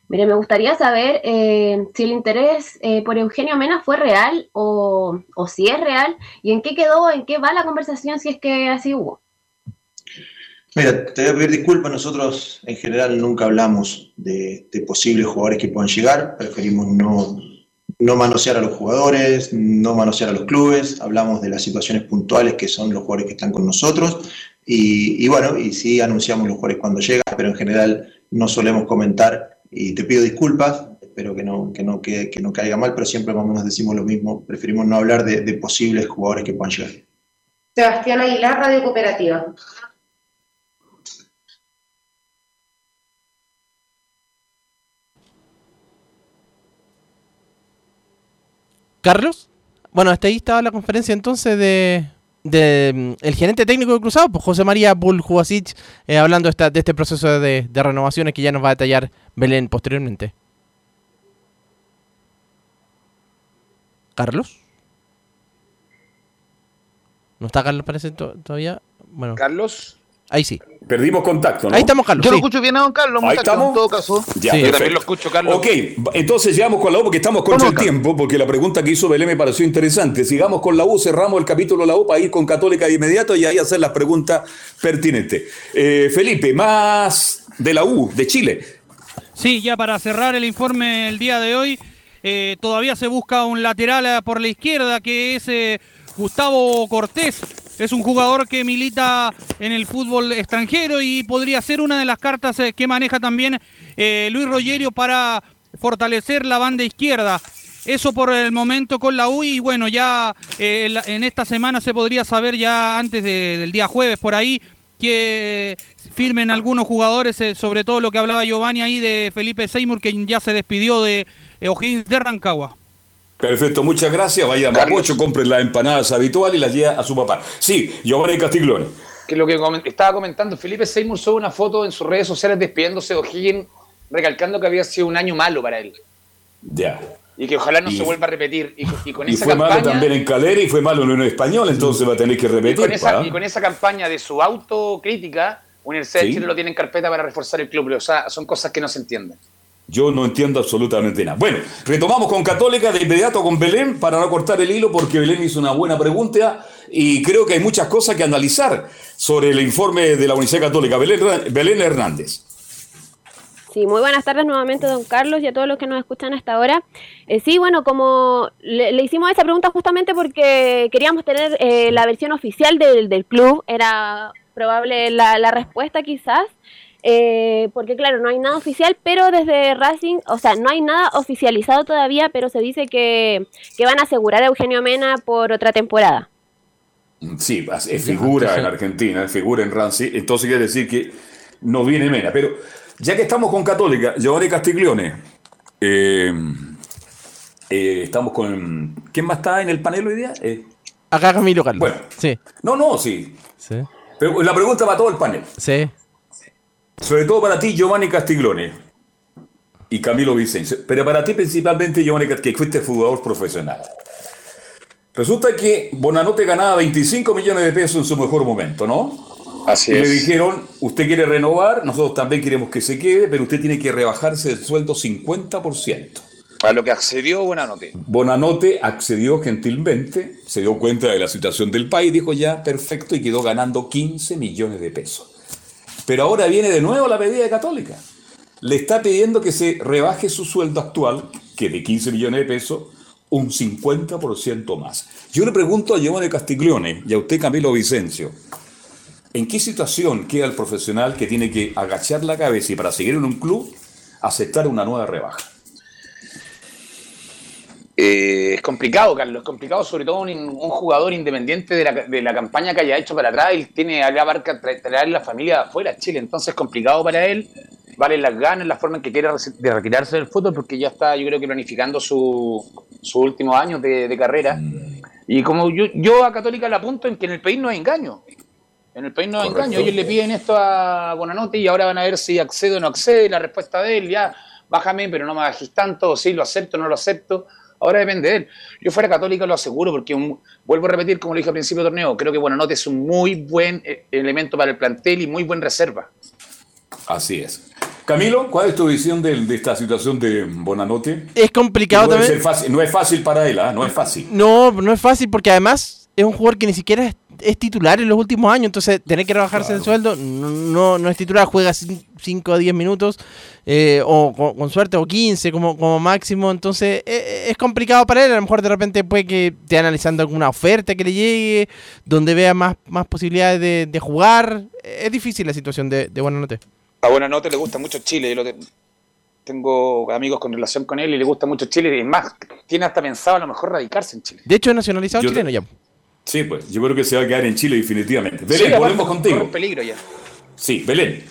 Mire, me gustaría saber eh, si el interés eh, por Eugenio Mena fue real o, o si es real y en qué quedó, en qué va la conversación si es que así hubo. Mira, te voy a pedir disculpas, nosotros en general nunca hablamos de, de posibles jugadores que puedan llegar, preferimos no, no manosear a los jugadores, no manosear a los clubes, hablamos de las situaciones puntuales que son los jugadores que están con nosotros y, y bueno, y sí anunciamos los jugadores cuando llegan, pero en general no solemos comentar y te pido disculpas, espero que no, que no, que, que no caiga mal, pero siempre más o menos decimos lo mismo, preferimos no hablar de, de posibles jugadores que puedan llegar. Sebastián Aguilar, Radio Cooperativa. Carlos. Bueno, hasta ahí estaba la conferencia entonces de, de, mm, el gerente técnico de Cruzado, pues José María Buljubasic, eh, hablando de, esta- de este proceso de, renovaciones que ya nos va a detallar Belén posteriormente. Carlos. ¿No está Carlos parece to- todavía? Bueno. Carlos. Ahí sí. Perdimos contacto, ¿no? Ahí estamos, Carlos. Yo lo escucho bien a don Carlos, Ahí estamos. en todo caso. Ya, Yo también lo escucho, Carlos. Ok, entonces llegamos con la U porque estamos contra el tiempo, porque la pregunta que hizo Belén me pareció interesante. Sigamos con la U, cerramos el capítulo de la U para ir con Católica de inmediato y ahí hacer las preguntas pertinentes. Eh, Felipe, más de la U, de Chile. Sí, ya para cerrar el informe el día de hoy, eh, todavía se busca un lateral por la izquierda que es eh, Gustavo Cortés. Es un jugador que milita en el fútbol extranjero y podría ser una de las cartas eh, que maneja también eh, Luis Rogerio para fortalecer la banda izquierda. Eso por el momento con la U y bueno, ya eh, en esta semana se podría saber ya antes de- del día jueves por ahí que firmen algunos jugadores, sobre todo lo que hablaba Giovanni ahí de Felipe Seymour, que ya se despidió de O'Higgins de Rancagua. Perfecto, muchas gracias. Vaya a Mapocho, compre las empanadas habituales y las lleva a su papá. Sí, Giovanni Castiglione. que lo que estaba comentando, Felipe Seymour sube una foto en sus redes sociales despidiéndose de O'Higgins, recalcando que había sido un año malo para él Ya. y que ojalá no Y- se vuelva a repetir. Y, y con Y esa fue malo también en Calera y fue malo en el español, entonces va a tener que y repetir. con, esa, pa. y con esa campaña de su autocrítica, Universidad Sí. de Chile lo tiene en carpeta para reforzar el club. O sea, son cosas que no se entienden. Yo no entiendo absolutamente nada. Bueno, retomamos con Católica de inmediato con Belén para no cortar el hilo porque Belén hizo una buena pregunta y creo que hay muchas cosas que analizar sobre el informe de la Universidad Católica. Belén, Belén Hernández. Sí, muy buenas tardes nuevamente, don Carlos, y a todos los que nos escuchan hasta ahora. Eh, sí, bueno, como le, le hicimos esa pregunta justamente porque queríamos tener eh, la versión oficial del, del club, era probable la, la respuesta quizás, eh, porque claro, no hay nada oficial, pero desde Racing, o sea, no hay nada oficializado todavía, pero se dice que, que van a asegurar a Eugenio Mena por otra temporada. Sí, es figura en Argentina, es figura en Ranci, entonces quiere decir que no viene Mena. Pero ya que estamos con Católica, Giovanni Castiglione, eh, eh, estamos con... ¿Quién más está en el panel hoy día? Eh, Acá Camilo Carlos. Bueno. Sí. no, no, sí. Sí. Pero la pregunta para todo el panel. Sí. Sobre todo para ti, Giovanni Castiglione y Camilo Vicencio. Pero para ti principalmente, Giovanni Castiglione, que fuiste jugador profesional. Resulta que Bonanote ganaba 25 millones de pesos en su mejor momento, ¿no? Así y es. le dijeron, usted quiere renovar, nosotros también queremos que se quede, pero usted tiene que rebajarse el sueldo 50%. A lo que accedió Buenanote. Bonanote accedió gentilmente, se dio cuenta de la situación del país, dijo ya, perfecto, y quedó ganando 15 millones de pesos. Pero ahora viene de nuevo la medida de Católica. Le está pidiendo que se rebaje su sueldo actual, que de 15 millones de pesos, un 50% más. Yo le pregunto a Giovanni Castiglione y a usted, Camilo Vicencio, ¿en qué situación queda el profesional que tiene que agachar la cabeza y para seguir en un club aceptar una nueva rebaja? Eh, es complicado, Carlos, es complicado, sobre todo un, un jugador independiente de la, de la campaña que haya hecho para atrás. Él tiene a la barca tra- traer la familia de afuera Chile, entonces es complicado para él. Vale las ganas, la forma en que quiere de retirarse del fútbol, porque ya está, yo creo que planificando su- sus últimos años de, de carrera. Y como yo, yo a Católica le apunto en que en el país no hay engaño. En el país no hay Correcto. engaño. Ellos le piden esto a Bonanote y ahora van a ver si accede o no accede. La respuesta de él, ya, bájame, pero no me bajes tanto, o sí, lo acepto o no lo acepto. Ahora depende de él. Yo fuera católica lo aseguro, porque un- vuelvo a repetir, como lo dije al principio del torneo, creo que Bonanote es un muy buen eh, elemento para el plantel y muy buen reserva. Así es. Camilo, ¿cuál es tu visión de, de esta situación de Bonanote? Es complicado no también. ser fácil- no es fácil para él, ¿ah? no es fácil. No, no es fácil porque además es un jugador que ni siquiera es, titular en los últimos años, entonces tener que rebajarse el sueldo, no, no, es titular, juega 5 a 10 minutos, eh, o con, con suerte, o 15 como, como máximo, entonces eh, es complicado para él, a lo mejor de repente puede que esté analizando alguna oferta que le llegue, donde vea más, más posibilidades de, de jugar, es difícil la situación de, de Buenanote. A Bonanote le gusta mucho Chile. Yo lo te- tengo amigos con relación con él y le gusta mucho Chile. Y es más, tiene hasta pensado a lo mejor radicarse en Chile. De hecho es nacionalizado Yo- chileno ya. Sí, pues yo creo que se va a quedar en Chile definitivamente. Belén, volvemos contigo. peligro ya. Sí, Belén.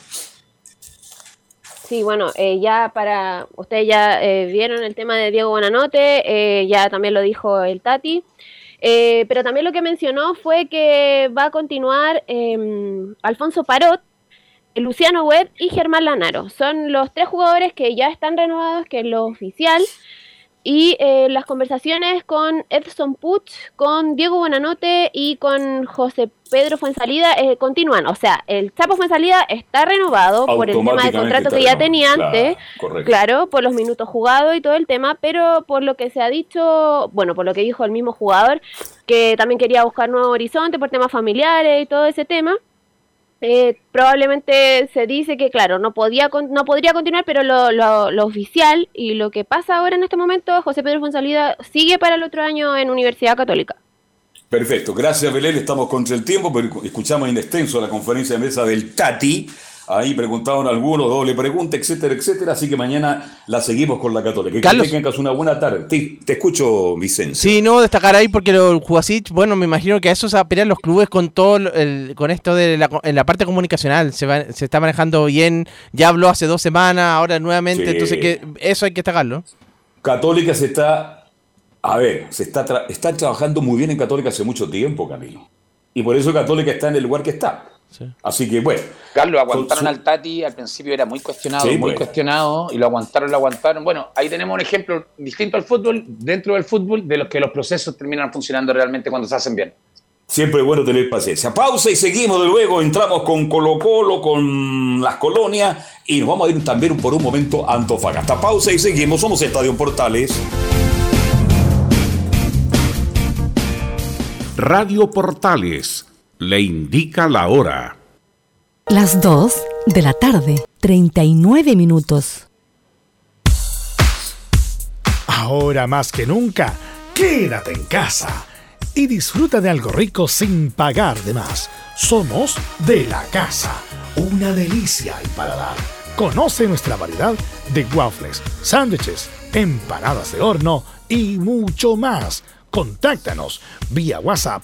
Sí, bueno, eh, ya para, ustedes ya eh, vieron el tema de Diego Bonanote, eh, ya también lo dijo el Tati, eh, pero también lo que mencionó fue que va a continuar eh, Alfonso Parot, Luciano Webb y Germán Lanaro. Son los tres jugadores que ya están renovados, que es lo oficial. Y eh, las conversaciones con Edson Puch, con Diego Buenanote y con José Pedro Fuensalida eh, continúan. O sea, el Chapo Fuensalida está renovado por el tema de contrato que ya tenía Claro, antes. correcto. Claro, por los minutos jugados y todo el tema, pero por lo que se ha dicho, bueno, por lo que dijo el mismo jugador, que también quería buscar nuevo horizonte por temas familiares y todo ese tema. Eh, probablemente se dice que, claro, no, podía no podría continuar, pero lo, lo- lo oficial y lo que pasa ahora en este momento, José Pedro Fonsalida sigue para el otro año en Universidad Católica. Perfecto, gracias Belén, estamos contra el tiempo, pero escuchamos en extenso la conferencia de mesa del Tati Ahí preguntaron algunos, doble pregunta, etcétera, etcétera. Así que mañana la seguimos con la Católica. Que Carlos. tengas una buena tarde. Te, te escucho, Vicente. Sí, no, destacar ahí porque el Jugasic, bueno, me imagino que a eso se va a pelear los clubes con todo el, con esto de la, en la parte comunicacional. Se, va- se está manejando bien, ya habló hace dos semanas, ahora nuevamente, Sí. entonces que eso hay que destacarlo. Católica se está, a ver, se está, tra- está trabajando muy bien en Católica hace mucho tiempo, Camilo. Y por eso Católica está en el lugar que está. Así que bueno. Carlos, aguantaron al Tati, al principio era muy cuestionado, Sí, muy pues. cuestionado, y lo aguantaron, lo aguantaron. Bueno, ahí tenemos un ejemplo distinto al fútbol, dentro del fútbol, de los que los procesos terminan funcionando realmente cuando se hacen bien. Siempre es bueno tener paciencia. Pausa y seguimos de luego. Entramos con Colo Colo, con las colonias y nos vamos a ir también por un momento a Antofagasta. Pausa y seguimos. Somos Estadio Portales. Radio Portales le indica la hora. Las 2 de la tarde, 39 minutos. Ahora más que nunca, quédate en casa y disfruta de algo rico sin pagar de más. Somos de la casa, una delicia al paladar. Conoce nuestra variedad de waffles, sándwiches, empanadas de horno y mucho más. Contáctanos vía WhatsApp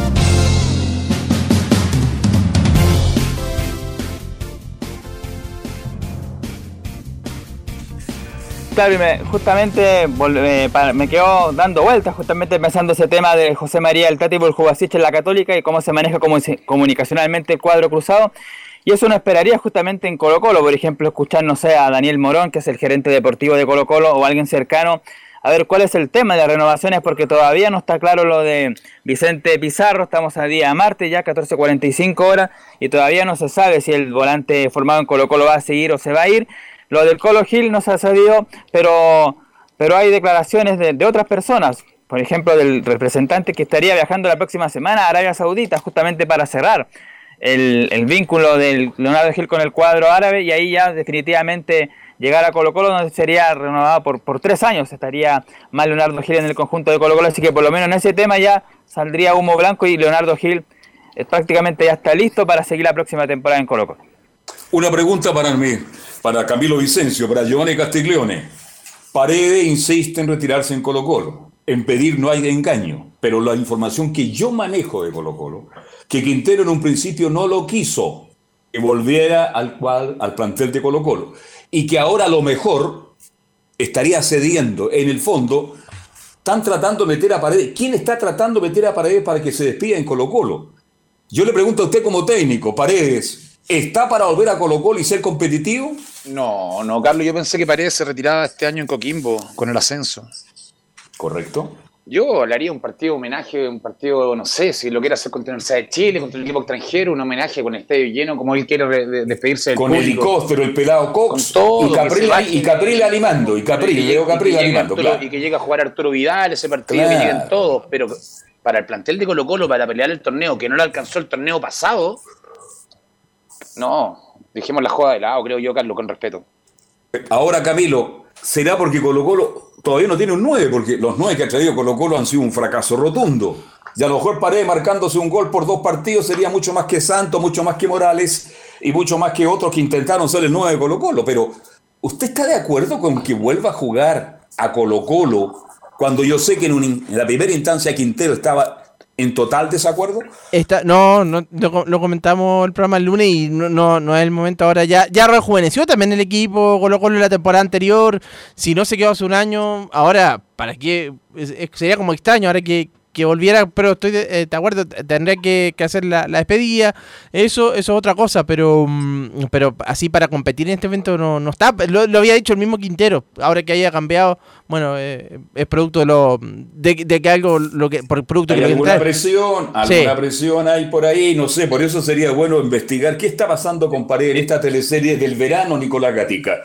Claro, me- justamente vol- eh, pa- me quedo dando vueltas, justamente pensando ese tema de José María el Tati Buljubasic en la Católica y cómo se maneja comu- comunicacionalmente el cuadro cruzado. Y eso uno esperaría justamente en Colo Colo, por ejemplo, escuchar, no sé, a Daniel Morón, que es el gerente deportivo de Colo Colo, o alguien cercano, a ver cuál es el tema de las renovaciones, porque todavía no está claro lo de Vicente Pizarro, estamos a día martes ya, 14.45 horas, y todavía no se sabe si el volante formado en Colo Colo va a seguir o se va a ir. Lo del Colo Gil no se ha sabido, pero, pero hay declaraciones de, de otras personas. Por ejemplo, del representante que estaría viajando la próxima semana a Arabia Saudita, justamente para cerrar el, el vínculo del Leonardo Gil con el cuadro árabe y ahí ya definitivamente llegar a Colo Colo donde sería renovado por, por tres años. Estaría más Leonardo Gil en el conjunto de Colo Colo, así que por lo menos en ese tema ya saldría humo blanco y Leonardo Gil eh, prácticamente ya está listo para seguir la próxima temporada en Colo Colo. Una pregunta para mí, para Camilo Vicencio, para Giovanni Castiglione. Paredes insiste en retirarse en Colo Colo. En pedir no hay engaño, pero la información que yo manejo de Colo Colo, que Quintero en un principio no lo quiso, que volviera al, cual, al plantel de Colo Colo, y que ahora a lo mejor estaría cediendo. En el fondo, están tratando de meter a Paredes. ¿Quién está tratando de meter a Paredes para que se despida en Colo Colo? Yo le pregunto a usted como técnico, Paredes, ¿está para volver a Colo Colo y ser competitivo? No, no, Carlos, yo pensé que Paredes se retiraba este año en Coquimbo con el ascenso. Correcto. Yo le haría un partido homenaje, un partido, no sé, si lo quiere hacer contra la Universidad de Chile, contra el equipo extranjero, un homenaje con el estadio lleno, como él quiere re- de- despedirse del Con público. helicóptero, el pelado Cox, Con todo, y baje. y animando, y Capriles, Y- Leo llegue animando, Arturo- claro. Y que llega a jugar Arturo Vidal ese partido, Claro. que lleguen todos, pero para el plantel de Colo Colo, para pelear el torneo, que no le alcanzó el torneo pasado, no, dejemos la jugada de lado, creo yo, Carlos, con respeto. Ahora, Camilo, ¿será porque Colo Colo todavía no tiene un 9? Porque los 9 que ha traído Colo Colo han sido un fracaso rotundo. Y a lo mejor Paredes marcándose un gol por dos partidos sería mucho más que Santos, mucho más que Morales y mucho más que otros que intentaron ser el 9 de Colo Colo. Pero, ¿usted está de acuerdo con que vuelva a jugar a Colo Colo cuando yo sé que en, un en la primera instancia Quintero estaba en total desacuerdo? Está, no, no lo, co- lo comentamos el programa el lunes y no, no, no es el momento ahora. Ya, ya rejuveneció también el equipo, Colo Colo la temporada anterior. Si no se quedó hace un año, ahora, ¿para qué? Sería como extraño ahora que, que volviera, pero estoy de, eh, de acuerdo, tendría que, que hacer la, la despedida. Eso, eso es otra cosa, pero, mm, pero así para competir en este evento no, no está. Lo, lo había dicho el mismo Quintero. Ahora que haya cambiado, bueno, eh, es producto de lo de, de que algo, lo que, por producto ¿Hay que lo alguna presión? Sí. ¿Alguna presión hay por ahí? No sé, por eso sería bueno investigar qué está pasando con Paredes en esta teleserie del verano, Nicolás Gatica.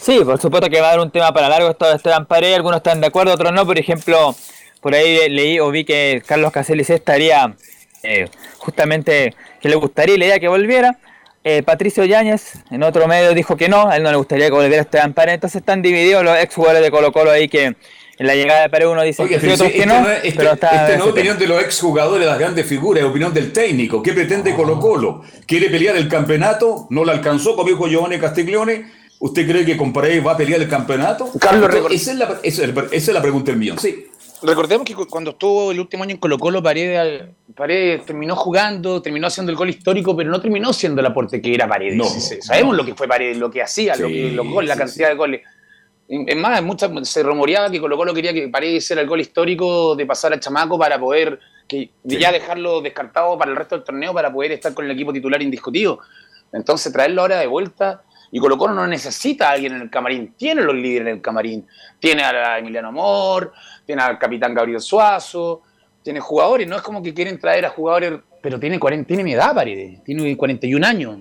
Sí, por supuesto que va a dar un tema para largo esto de Esteban Paredes, algunos están de acuerdo, otros no, por ejemplo, por ahí leí o vi que Carlos Caselli estaría eh, justamente que le gustaría la idea que volviera. Eh, Patricio Yáñez en otro medio dijo que no, a él no le gustaría que volviera Esteban Paredes, entonces están divididos los ex jugadores de Colo Colo ahí que en la llegada de Paredes uno dice Oye, que sí, otros que este no, no es- este- pero está este no es ese opinión de los exjugadores, las grandes figuras, es opinión del técnico. ¿Qué pretende Colo Colo? ¿Quiere pelear el campeonato? ¿No lo alcanzó, como dijo Giovanni Castiglione? ¿Usted cree que con Paredes va a pelear el campeonato? Carlos, Entonces, esa, es la, esa es la- esa es la pregunta del millón. Sí. Recordemos que cu- cuando estuvo el último año en Colo Colo, Paredes, Paredes terminó jugando, terminó haciendo el gol histórico, pero no terminó siendo el aporte que era Paredes. No, Sí, sí, Sabemos no. lo que fue Paredes, lo que hacía, lo que, los goles, la sí, cantidad de goles. Es más, muchas, se rumoreaba que Colo Colo quería que Paredes hiciera el gol histórico de pasar al chamaco para poder que de ya dejarlo descartado para el resto del torneo para poder estar con el equipo titular indiscutido. Entonces traerlo ahora de vuelta y Colo Colo no necesita a alguien en el camarín, tiene los líderes en el camarín, tiene a Emiliano Amor, tiene al capitán Gabriel Suazo, tiene jugadores, no es como que quieren traer a jugadores, pero tiene 40, tiene mi edad Paredes, tiene 41 años.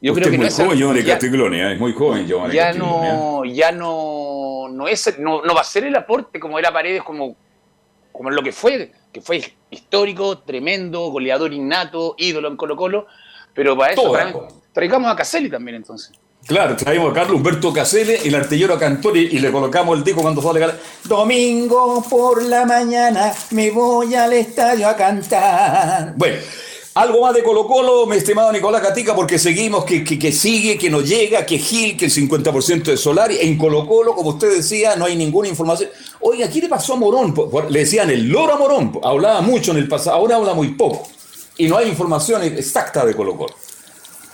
Yo Usted creo que es muy no joven, Giovanni Castiglione, ¿eh? es muy joven, Giovanni ya ¿eh? no, ya no, no es, no, no va a ser el aporte como era Paredes, como, como lo que fue, que fue histórico, tremendo, goleador innato, ídolo en Colo Colo, pero para eso traemos- traigamos a Caselli también entonces. Claro, traemos a Carlos Humberto Casele, el artillero Cantori, y le colocamos el disco cuando sale. Domingo por la mañana me voy al estadio a cantar. Bueno, algo más de Colo Colo, mi estimado Nicolás Gatica, porque seguimos que, que, que sigue, que no llega, que Gil, que el 50% de Solari. En Colo Colo, como usted decía, no hay ninguna información. Oiga, ¿qué le pasó a Morón? Le decían el loro a Morón. Hablaba mucho en el pasado, ahora habla muy poco. Y no hay información exacta de Colo Colo.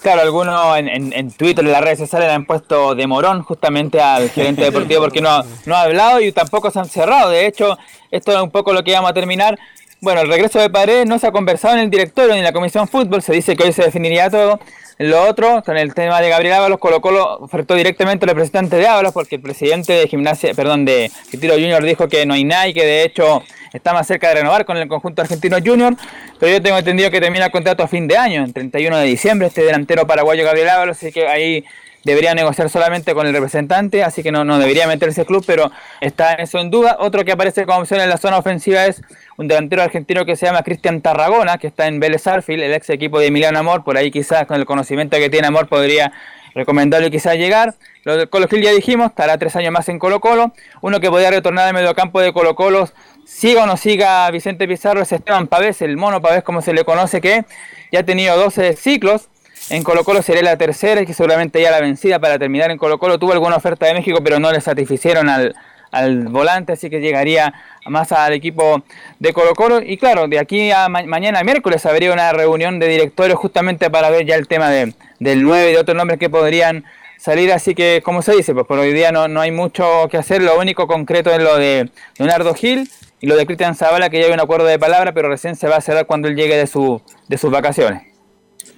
Claro, algunos en, en, en Twitter, en las redes sociales le han puesto de morón justamente al gerente deportivo porque no, no ha hablado y tampoco se han cerrado. De hecho, esto es un poco lo que vamos a terminar. Bueno, el regreso de Paredes no se ha conversado en el directorio ni en la comisión fútbol. Se dice que hoy se definiría todo. Lo otro, con el tema de Gabriel Ábalos, Colo Colo ofertó directamente al representante de Ábalos porque el presidente de gimnasia, perdón, de Retiro Junior dijo que no hay nada y que de hecho está más cerca de renovar con el conjunto argentino Junior. Pero yo tengo entendido que termina el contrato a fin de año, el 31 de diciembre, este delantero paraguayo Gabriel Ábalos, así que ahí debería negociar solamente con el representante, así que no, no debería meterse el club, pero está eso en duda. Otro que aparece como opción en la zona ofensiva es un delantero argentino que se llama Cristian Tarragona, que está en Vélez Arfield, el ex equipo de Emiliano Amor, por ahí quizás con el conocimiento que tiene Amor podría recomendarle quizás llegar. Lo de Colo Gil ya dijimos, estará tres años más en Colo Colo. Uno que podría retornar al mediocampo de Colo Colo, siga o no siga Vicente Pizarro, es Esteban Pavés, el mono Pavés como se le conoce, que ya ha tenido 12 ciclos. En Colo Colo sería la tercera y que seguramente ya la vencida para terminar en Colo Colo. Tuvo alguna oferta de México, pero no le satisficieron al, al volante, así que llegaría más al equipo de Colo Colo. Y claro, de aquí a ma- mañana miércoles habría una reunión de directorios justamente para ver ya el tema de, del 9 y de otros nombres que podrían salir así que, como se dice, pues por hoy día no, no hay mucho que hacer, lo único concreto es lo de Leonardo Gil y lo de Cristian Zavala, que ya hay un acuerdo de palabra, pero recién se va a cerrar cuando él llegue de, su, de sus vacaciones.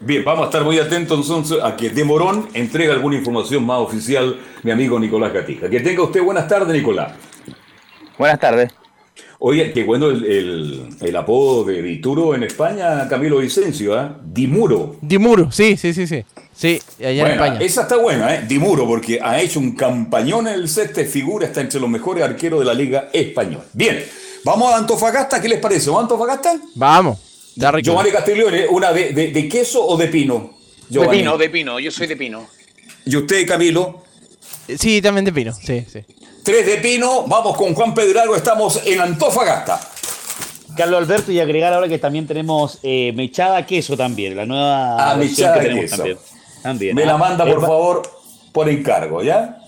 Bien, vamos a estar muy atentos entonces a que de Morón entregue alguna información más oficial mi amigo Nicolás Gatija. Que tenga usted buenas tardes, Nicolás. Buenas tardes. Oye, qué bueno el, el- el apodo de Dituro en España, Camilo Vicencio, ¿ah? Dimuro. Dimuro, sí, sí, sí, sí. Sí, allá en Buena, España. Esa está buena, ¿eh? Dimuro, porque ha hecho un campañón en el sexto figura, está entre los mejores arqueros de la Liga Española. Bien, vamos a Antofagasta, ¿qué les parece? ¿Vamos a Antofagasta? Vamos. Da rico. Giovanni Castiglione, ¿una de, de- de queso o de pino? De pino, de pino, yo soy de pino. ¿Y usted, Camilo? Sí, también de pino, sí, sí. Tres de pino, vamos con Juan Pedrago, estamos en Antofagasta. Carlos Alberto y agregar ahora que también tenemos eh, mechada queso también, la nueva Ah, mechada que tenemos queso. también. También, Me ah. la manda, Eh, por favor, por encargo, ¿ya?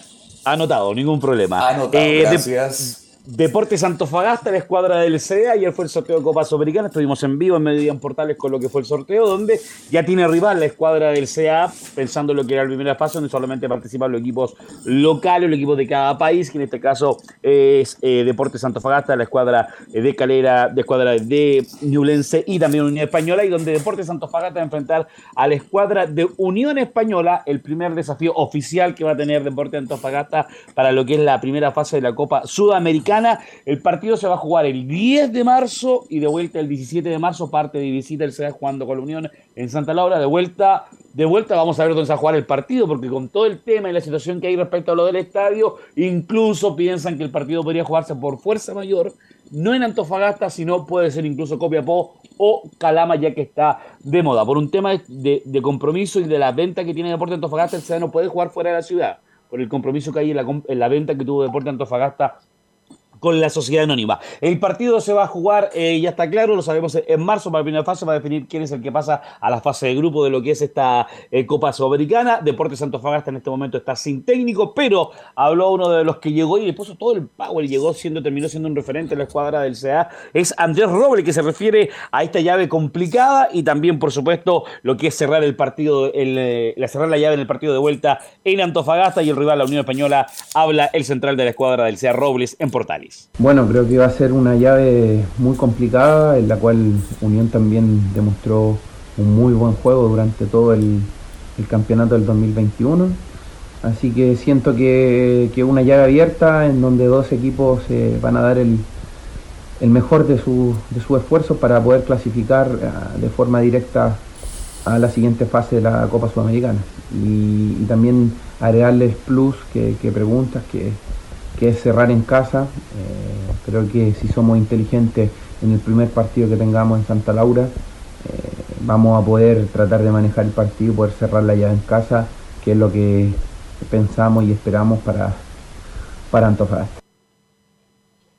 Anotado, ningún problema. Anotado, Eh, de- gracias. Deportes Antofagasta, la escuadra del CDA, ayer fue el sorteo de Copa Sudamericana, estuvimos en vivo en Mediodía en Portales con lo que fue el sorteo, donde ya tiene rival la escuadra del CDA, pensando en lo que era el primer espacio, donde solamente participan los equipos locales, los equipos de cada país, que en este caso es eh, Deportes Antofagasta, la escuadra de Calera, de escuadra de Ñublense y también Unión Española, y donde Deportes Antofagasta va a enfrentar a la escuadra de Unión Española, el primer desafío oficial que va a tener Deportes Antofagasta para lo que es la primera fase de la Copa Sudamericana. El partido se va a jugar el 10 de marzo y de vuelta el 17 de marzo, parte de visita el CDA jugando con la Unión en Santa Laura, de vuelta, de vuelta vamos a ver dónde se va a jugar el partido, porque con todo el tema y la situación que hay respecto a lo del estadio, incluso piensan que el partido podría jugarse por fuerza mayor, no en Antofagasta, sino puede ser incluso Copiapó o Calama, ya que está de moda. Por un tema de, compromiso y de la venta que tiene Deporte Antofagasta, el CDA no puede jugar fuera de la ciudad, por el compromiso que hay en la, en la venta que tuvo Deporte Antofagasta con la sociedad anónima. El partido se va a jugar, eh, ya está claro, lo sabemos en marzo para la primera fase, va a definir quién es el que pasa a la fase de grupo de lo que es esta eh, Copa Sudamericana. Deportes Antofagasta en este momento está sin técnico, pero habló uno de los que llegó y le puso todo el power, llegó siendo, terminó siendo un referente en la escuadra del CA, es Andrés Roble, que se refiere a esta llave complicada y también, por supuesto, lo que es cerrar el partido, el, eh, cerrar la llave en el partido de vuelta en Antofagasta y el rival, la Unión Española, habla el central de la escuadra del CA Robles en Portales. Bueno, creo que va a ser una llave muy complicada en la cual Unión también demostró un muy buen juego durante todo el, campeonato del 2021. Así que siento que, que una llave abierta en donde dos equipos eh, van a dar el, el mejor de su, de su esfuerzo para poder clasificar eh, de forma directa a la siguiente fase de la Copa Sudamericana. Y, y también agregarles plus que, que preguntas, que, que es cerrar en casa. Eh, creo que si somos inteligentes en el primer partido que tengamos en Santa Laura, eh, vamos a poder tratar de manejar el partido poder cerrarla ya en casa, que es lo que pensamos y esperamos para, para Antofagasta.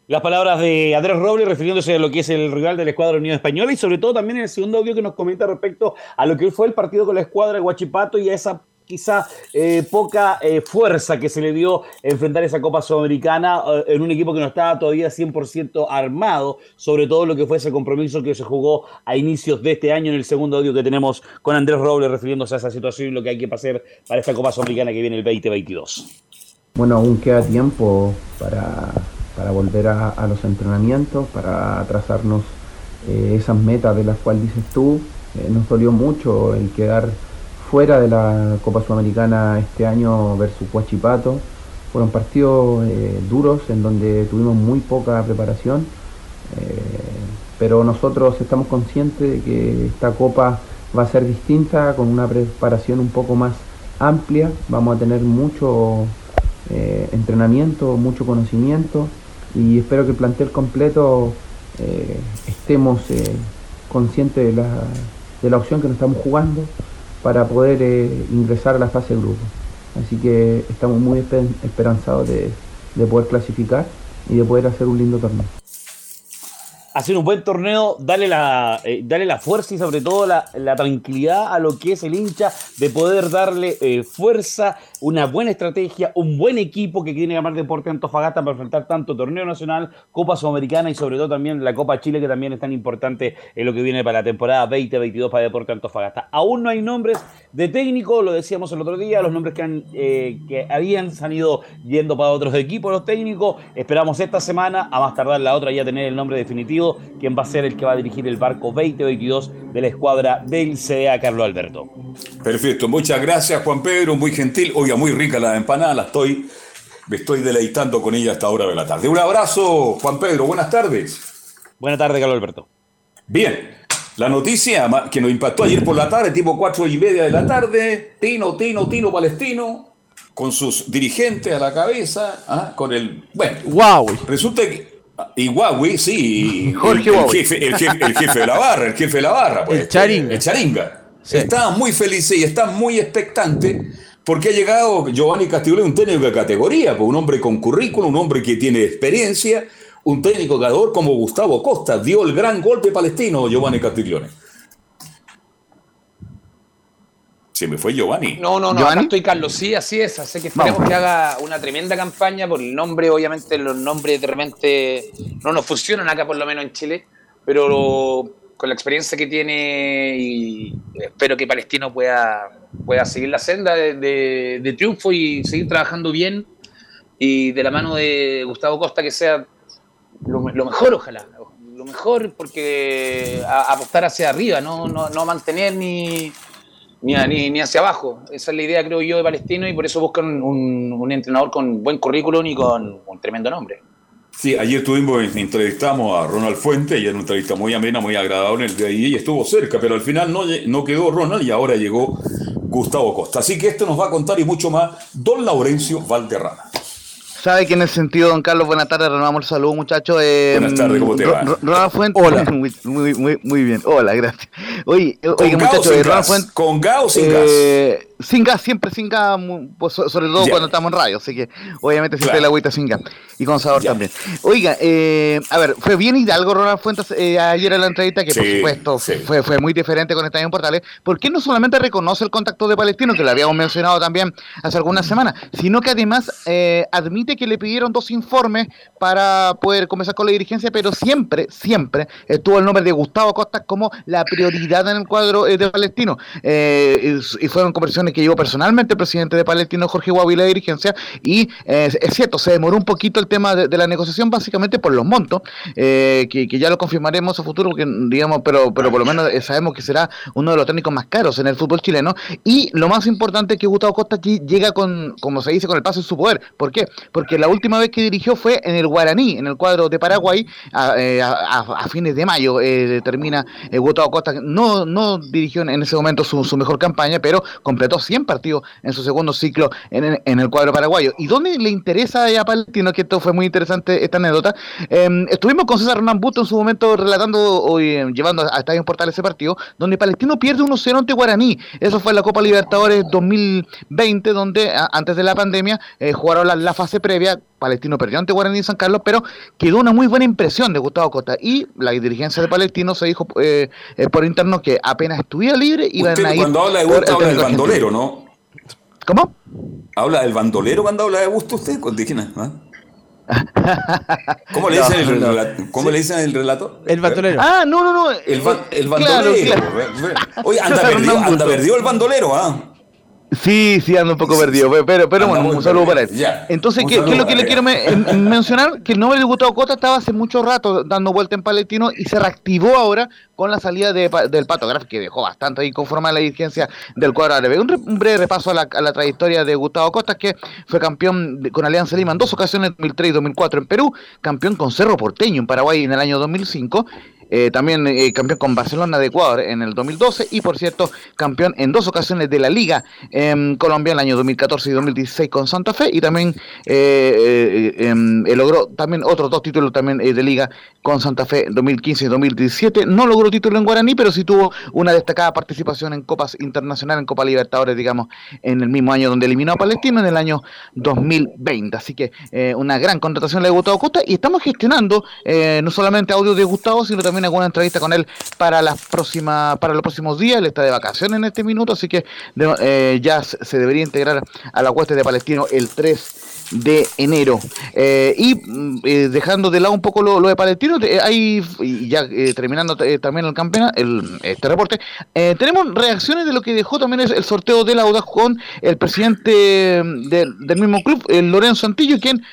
Las palabras de Andrés Robles refiriéndose a lo que es el rival de la escuadra Unión Española y sobre todo también en el segundo audio que nos comenta respecto a lo que fue el partido con la escuadra de Guachipato y a esa quizá eh, poca eh, fuerza que se le dio enfrentar esa Copa Sudamericana eh, en un equipo que no estaba todavía 100% armado, sobre todo lo que fue ese compromiso que se jugó a inicios de este año en el segundo audio que tenemos con Andrés Robles refiriéndose a esa situación y lo que hay que hacer para esta Copa Sudamericana que viene el 2022. Bueno, aún queda tiempo para, para volver a, los entrenamientos, para trazarnos esas metas de las cuales dices tú. Nos dolió mucho el quedar fuera de la Copa Sudamericana este año versus Huachipato. Fueron partidos eh, duros en donde tuvimos muy poca preparación, eh, pero nosotros estamos conscientes de que esta Copa va a ser distinta, con una preparación un poco más amplia. Vamos a tener mucho eh, entrenamiento, mucho conocimiento y espero que el plantel completo estemos conscientes de la, de la opción que nos estamos jugando para poder eh, ingresar a la fase de grupo. Así que estamos muy esper- esperanzados de, de poder clasificar y de poder hacer un lindo torneo. hacer un buen torneo, darle la, eh, darle la fuerza y sobre todo la, la tranquilidad a lo que es el hincha, de poder darle eh, fuerza, una buena estrategia, un buen equipo que tiene que llamar Deporte Antofagasta para enfrentar tanto torneo nacional, Copa Sudamericana y sobre todo también la Copa Chile, que también es tan importante en lo que viene para la temporada 2022 para Deporte Antofagasta. Aún no hay nombres de técnico, lo decíamos el otro día, los nombres que, han, eh, que habían se han ido yendo para otros equipos los técnicos. Esperamos esta semana, a más tardar la otra, ya tener el nombre definitivo, quien va a ser el que va a dirigir el barco 2022 de la escuadra del CDA Carlos Alberto. Perfecto, muchas gracias Juan Pedro, muy gentil, muy rica la empanada, la estoy, me estoy deleitando con ella hasta ahora de la tarde. Un abrazo, Juan Pedro, buenas tardes. Buenas tardes, Carlos Alberto. Bien, la noticia que nos impactó ayer por la tarde, tipo cuatro y media de la tarde, Tino, Tino, Tino Palestino, con sus dirigentes a la cabeza, ¿ah? con el... Bueno, Huawei. Resulta que... Y Huawei, sí. Jorge el, el jefe, el, jefe, el jefe de la barra, el jefe de la barra. Pues, El Charinga. El Charinga. Estaban muy felices y están muy expectantes porque ha llegado Giovanni Castiglione, un técnico de categoría, pues, un hombre con currículum, un hombre que tiene experiencia, un técnico ganador como Gustavo Costa. Dio el gran golpe palestino Giovanni Castiglione. Se me fue Giovanni. No, no, no, acá estoy Carlos, sí, así es, así que esperemos Vamos. que haga una tremenda campaña por el nombre, obviamente los nombres de repente no nos funcionan acá por lo menos en Chile, pero lo- con la experiencia que tiene y espero que Palestino pueda, pueda seguir la senda de, de- triunfo y seguir trabajando bien y de la mano de Gustavo Costa que sea lo, mejor ojalá, lo mejor porque a- apostar hacia arriba, no, no, no mantener ni ni, a- ni, ni hacia abajo. Esa es la idea, creo yo, de Palestino y por eso buscan un, un entrenador con buen currículum y con un tremendo nombre. Sí, ayer tuvimos, entrevistamos a Ronald Fuente y era una entrevista muy amena, muy agradable el de ahí y estuvo cerca, pero al final no, no quedó Ronald y ahora llegó Gustavo Costa. Así que esto nos va a contar y mucho más don Laurencio Valderrama. Sabe que en ese sentido, don Carlos, buenas tardes, renovamos el saludo, muchachos. Eh, Buenas tardes, ¿cómo te va? Ro- Ronald Fuentes. Hola. Muy, muy, muy, muy bien. Hola, gracias. Oye, ¿Con oiga, gas o muchachos, sin eh, Ronald gas? Fuentes. ¿Con gas o sin eh, Sin gas, siempre sin gas, pues, so- sobre todo cuando estamos en radio, así que obviamente siempre Claro. el agüita sin gas. Y con sabor también. Oiga, eh, a ver, fue bien Hidalgo Ronald Fuentes eh, ayer en la entrevista, que por supuesto sí. fue, fue muy diferente con Estadio Portales. ¿Por qué no solamente reconoce el contacto de Palestino, que lo habíamos mencionado también hace algunas semanas, sino que además eh, admite que le pidieron dos informes para poder comenzar con la dirigencia, pero siempre, siempre estuvo el nombre de Gustavo Costa como la prioridad en el cuadro eh, de Palestino. Eh, y, y fueron conversaciones que llevó personalmente el presidente de Palestino, Jorge Guavi, la dirigencia, y eh, es cierto, se demoró un poquito el tema de, de la negociación, básicamente por los montos, eh, que, ya lo confirmaremos a futuro, porque, digamos, pero, pero por lo menos eh, sabemos que será uno de los técnicos más caros en el fútbol chileno. Y lo más importante es que Gustavo Costa aquí llega con, como se dice, con el paso en su poder. ¿Por qué? Porque la última vez que dirigió fue en el Guaraní, en el cuadro de Paraguay, a, fines de mayo. termina Gustavo Costa, no, no dirigió en, ese momento su mejor campaña, pero completó 100 partidos en su segundo ciclo en, el- cuadro paraguayo. ¿Y dónde le interesa a Palestino? Que esto fue muy interesante, esta anécdota. Eh, estuvimos con César Hernán Busto en su momento relatando, o, eh, llevando a Estadio Portal ese partido, donde Palestino pierde 1-0 ante Guaraní. Eso fue en la Copa Libertadores 2020, donde antes de la pandemia eh, jugaron la fase previa. Palestino perdió ante Guaraní en San Carlos, pero quedó una muy buena impresión de Gustavo Costa. Y la dirigencia de Palestino se dijo eh, eh, por interno que apenas estuviera libre iban Usted a ir. cuando habla de el habla del argentino. bandolero, ¿no? ¿Cómo? ¿Habla del bandolero cuando habla de gusto usted? ¿Con- de quién es, ah? ¿Cómo le No, dicen el, no. rela- ¿cómo le dicen el relator? El bandolero. Ah, no, no, no. El, ba- el bandolero. claro. Oye, anda anda el bandolero, ¿ah? Sí, sí, ando un poco perdido, pero, pero, bueno, un saludo para él. Entonces, ¿qué, qué es lo que le quiero me- em- mencionar? Que el nombre de Gustavo Cota estaba hace mucho rato dando vuelta en Palestino y se reactivó ahora con la salida de, del Pato Graf, que dejó bastante ahí conformada la dirigencia del cuadro árabe. Un, re- un breve repaso a la, a la trayectoria de Gustavo Costa, que fue campeón de- con Alianza Lima en dos ocasiones, 2003 y 2004 en Perú, campeón con Cerro Porteño en Paraguay en el año 2005. Eh, también eh, campeón con Barcelona de Ecuador en el 2012 y por cierto campeón en dos ocasiones de la Liga en Colombia en el año 2014 y 2016 con Santa Fe y también eh, em, logró también otros dos títulos también de Liga con Santa Fe 2015 y 2017. No logró título en Guaraní, pero sí tuvo una destacada participación en Copas Internacionales, en Copa Libertadores, digamos, en el mismo año donde eliminó a Palestino en el año 2020. Así que una gran contratación le de Gustavo Costa y estamos gestionando no solamente audio de Gustavo, sino también alguna entrevista con él para las próximas, para los próximos días. Él está de vacaciones en este minuto, así que eh, ya se debería integrar a la hueste de Palestino el 3 de enero. Eh, y mm, eh, dejando de lado un poco lo, de Palestino, hay, y ya terminando también el campeonato, el, este reporte, tenemos reacciones de lo que dejó también el, sorteo de la Audax con el presidente mm, del mismo club, Lorenzo Antillo, quien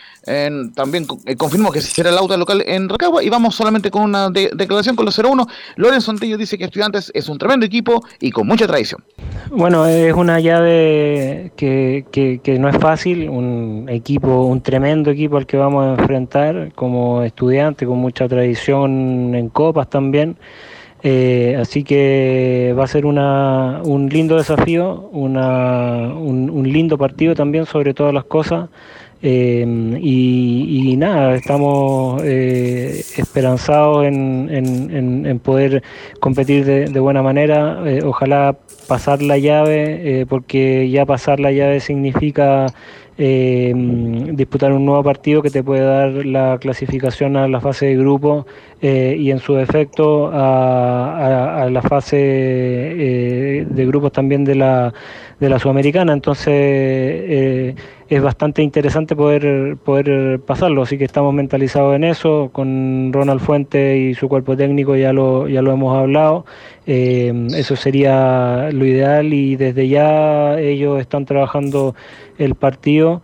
también eh, confirmó que será el auto local en Racagua y vamos solamente con una declaración con los 0-1. Lorenzo Antillo dice que Estudiantes es un tremendo equipo y con mucha tradición. Bueno, es una llave que, que, no es fácil, un equipo, un tremendo equipo al que vamos a enfrentar como estudiante, con mucha tradición en copas también. Eh, así que va a ser una, un lindo desafío, una, un, un lindo partido también sobre todas las cosas. Em, y, nada, estamos eh, esperanzados en, poder competir de, buena manera. Eh, ojalá pasar la llave, eh, porque ya pasar la llave significa em, disputar un nuevo partido que te puede dar la clasificación a la fase de grupo y en su defecto a, la fase de grupos también de la, de la Sudamericana. Entonces es bastante interesante poder, poder pasarlo, así que estamos mentalizados en eso, con Ronald Fuente y su cuerpo técnico ya lo, ya lo hemos hablado, eh, eso sería lo ideal y desde ya ellos están trabajando el partido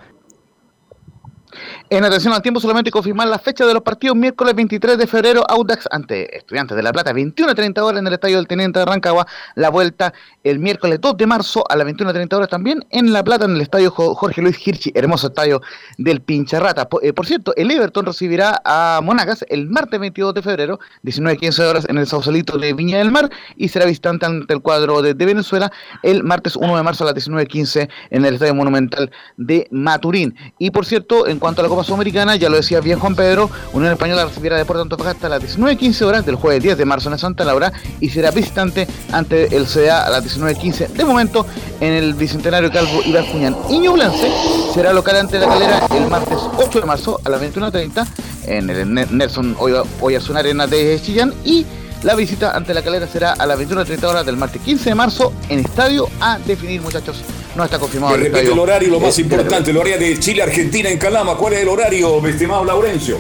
en atención al tiempo, solamente confirmar la fecha de los partidos. Miércoles 23 de febrero, Audax ante Estudiantes de La Plata, 21.30 horas en el Estadio del Teniente de Rancagua. La vuelta el miércoles 2 de marzo a las 21.30 horas también en La Plata, en el Estadio Jorge Luis Hirchi, hermoso estadio del Pincharrata. Por, eh, por cierto, el Everton recibirá a Monagas el martes 22 de febrero, 19.15 horas en el Sausalito de Viña del Mar y será visitante ante el cuadro de, Venezuela el martes 1 de marzo a las 19.15 en el Estadio Monumental de Maturín. Y por cierto, en cuanto a la Copa Sudamericana, ya lo decía bien Juan Pedro, Unión Española recibirá Deportes Antofagasta a las 19.15 horas del jueves 10 de marzo en Santa Laura y será visitante ante el CDA a las 19.15. De momento, en el Bicentenario Calvo y Bascuñán y Ñublense será local ante la calera el martes 8 de marzo a las 21.30 en el Nelson Oyarzún Arena de Chillán y la visita ante la calera será a las 21.30 horas del martes 15 de marzo en estadio a definir, muchachos. No está confirmado. el el horario, lo más importante, el horario de Chile-Argentina en Calama. ¿Cuál es el horario, mi estimado Laurencio?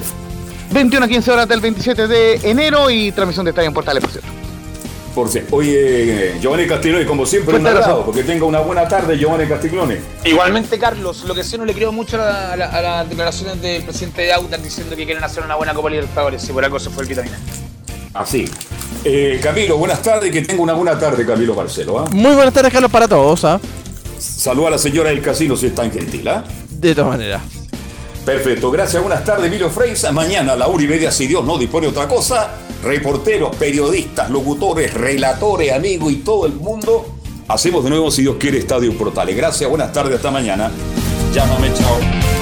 21 a 15 horas del 27 de enero y transmisión de Estadio en Portales, por cierto. Por cierto. Oye, Giovanni Castiglione, como siempre, un agrado, porque tenga una buena tarde, Giovanni Castiglione. Igualmente, Carlos, lo que sí no le creo mucho a, las declaraciones del presidente de Autas diciendo que quieren hacer una buena Copa Libertadores, si por algo se fue el vitamina. Así. Eh, Camilo, buenas tardes que tenga una buena tarde, Camilo Marcelo. ¿ah? Muy buenas tardes, Carlos, para todos. ¿ah? Saluda a la señora del casino si es tan gentil. ¿ah? De todas maneras. Perfecto, gracias, buenas tardes, Emilio Freisa. Mañana a la una y media, si Dios no dispone otra cosa, reporteros, periodistas, locutores, relatores, amigos y todo el mundo, hacemos de nuevo, si Dios quiere, Estadio Portales. Gracias, buenas tardes, hasta mañana. Llámame, chao.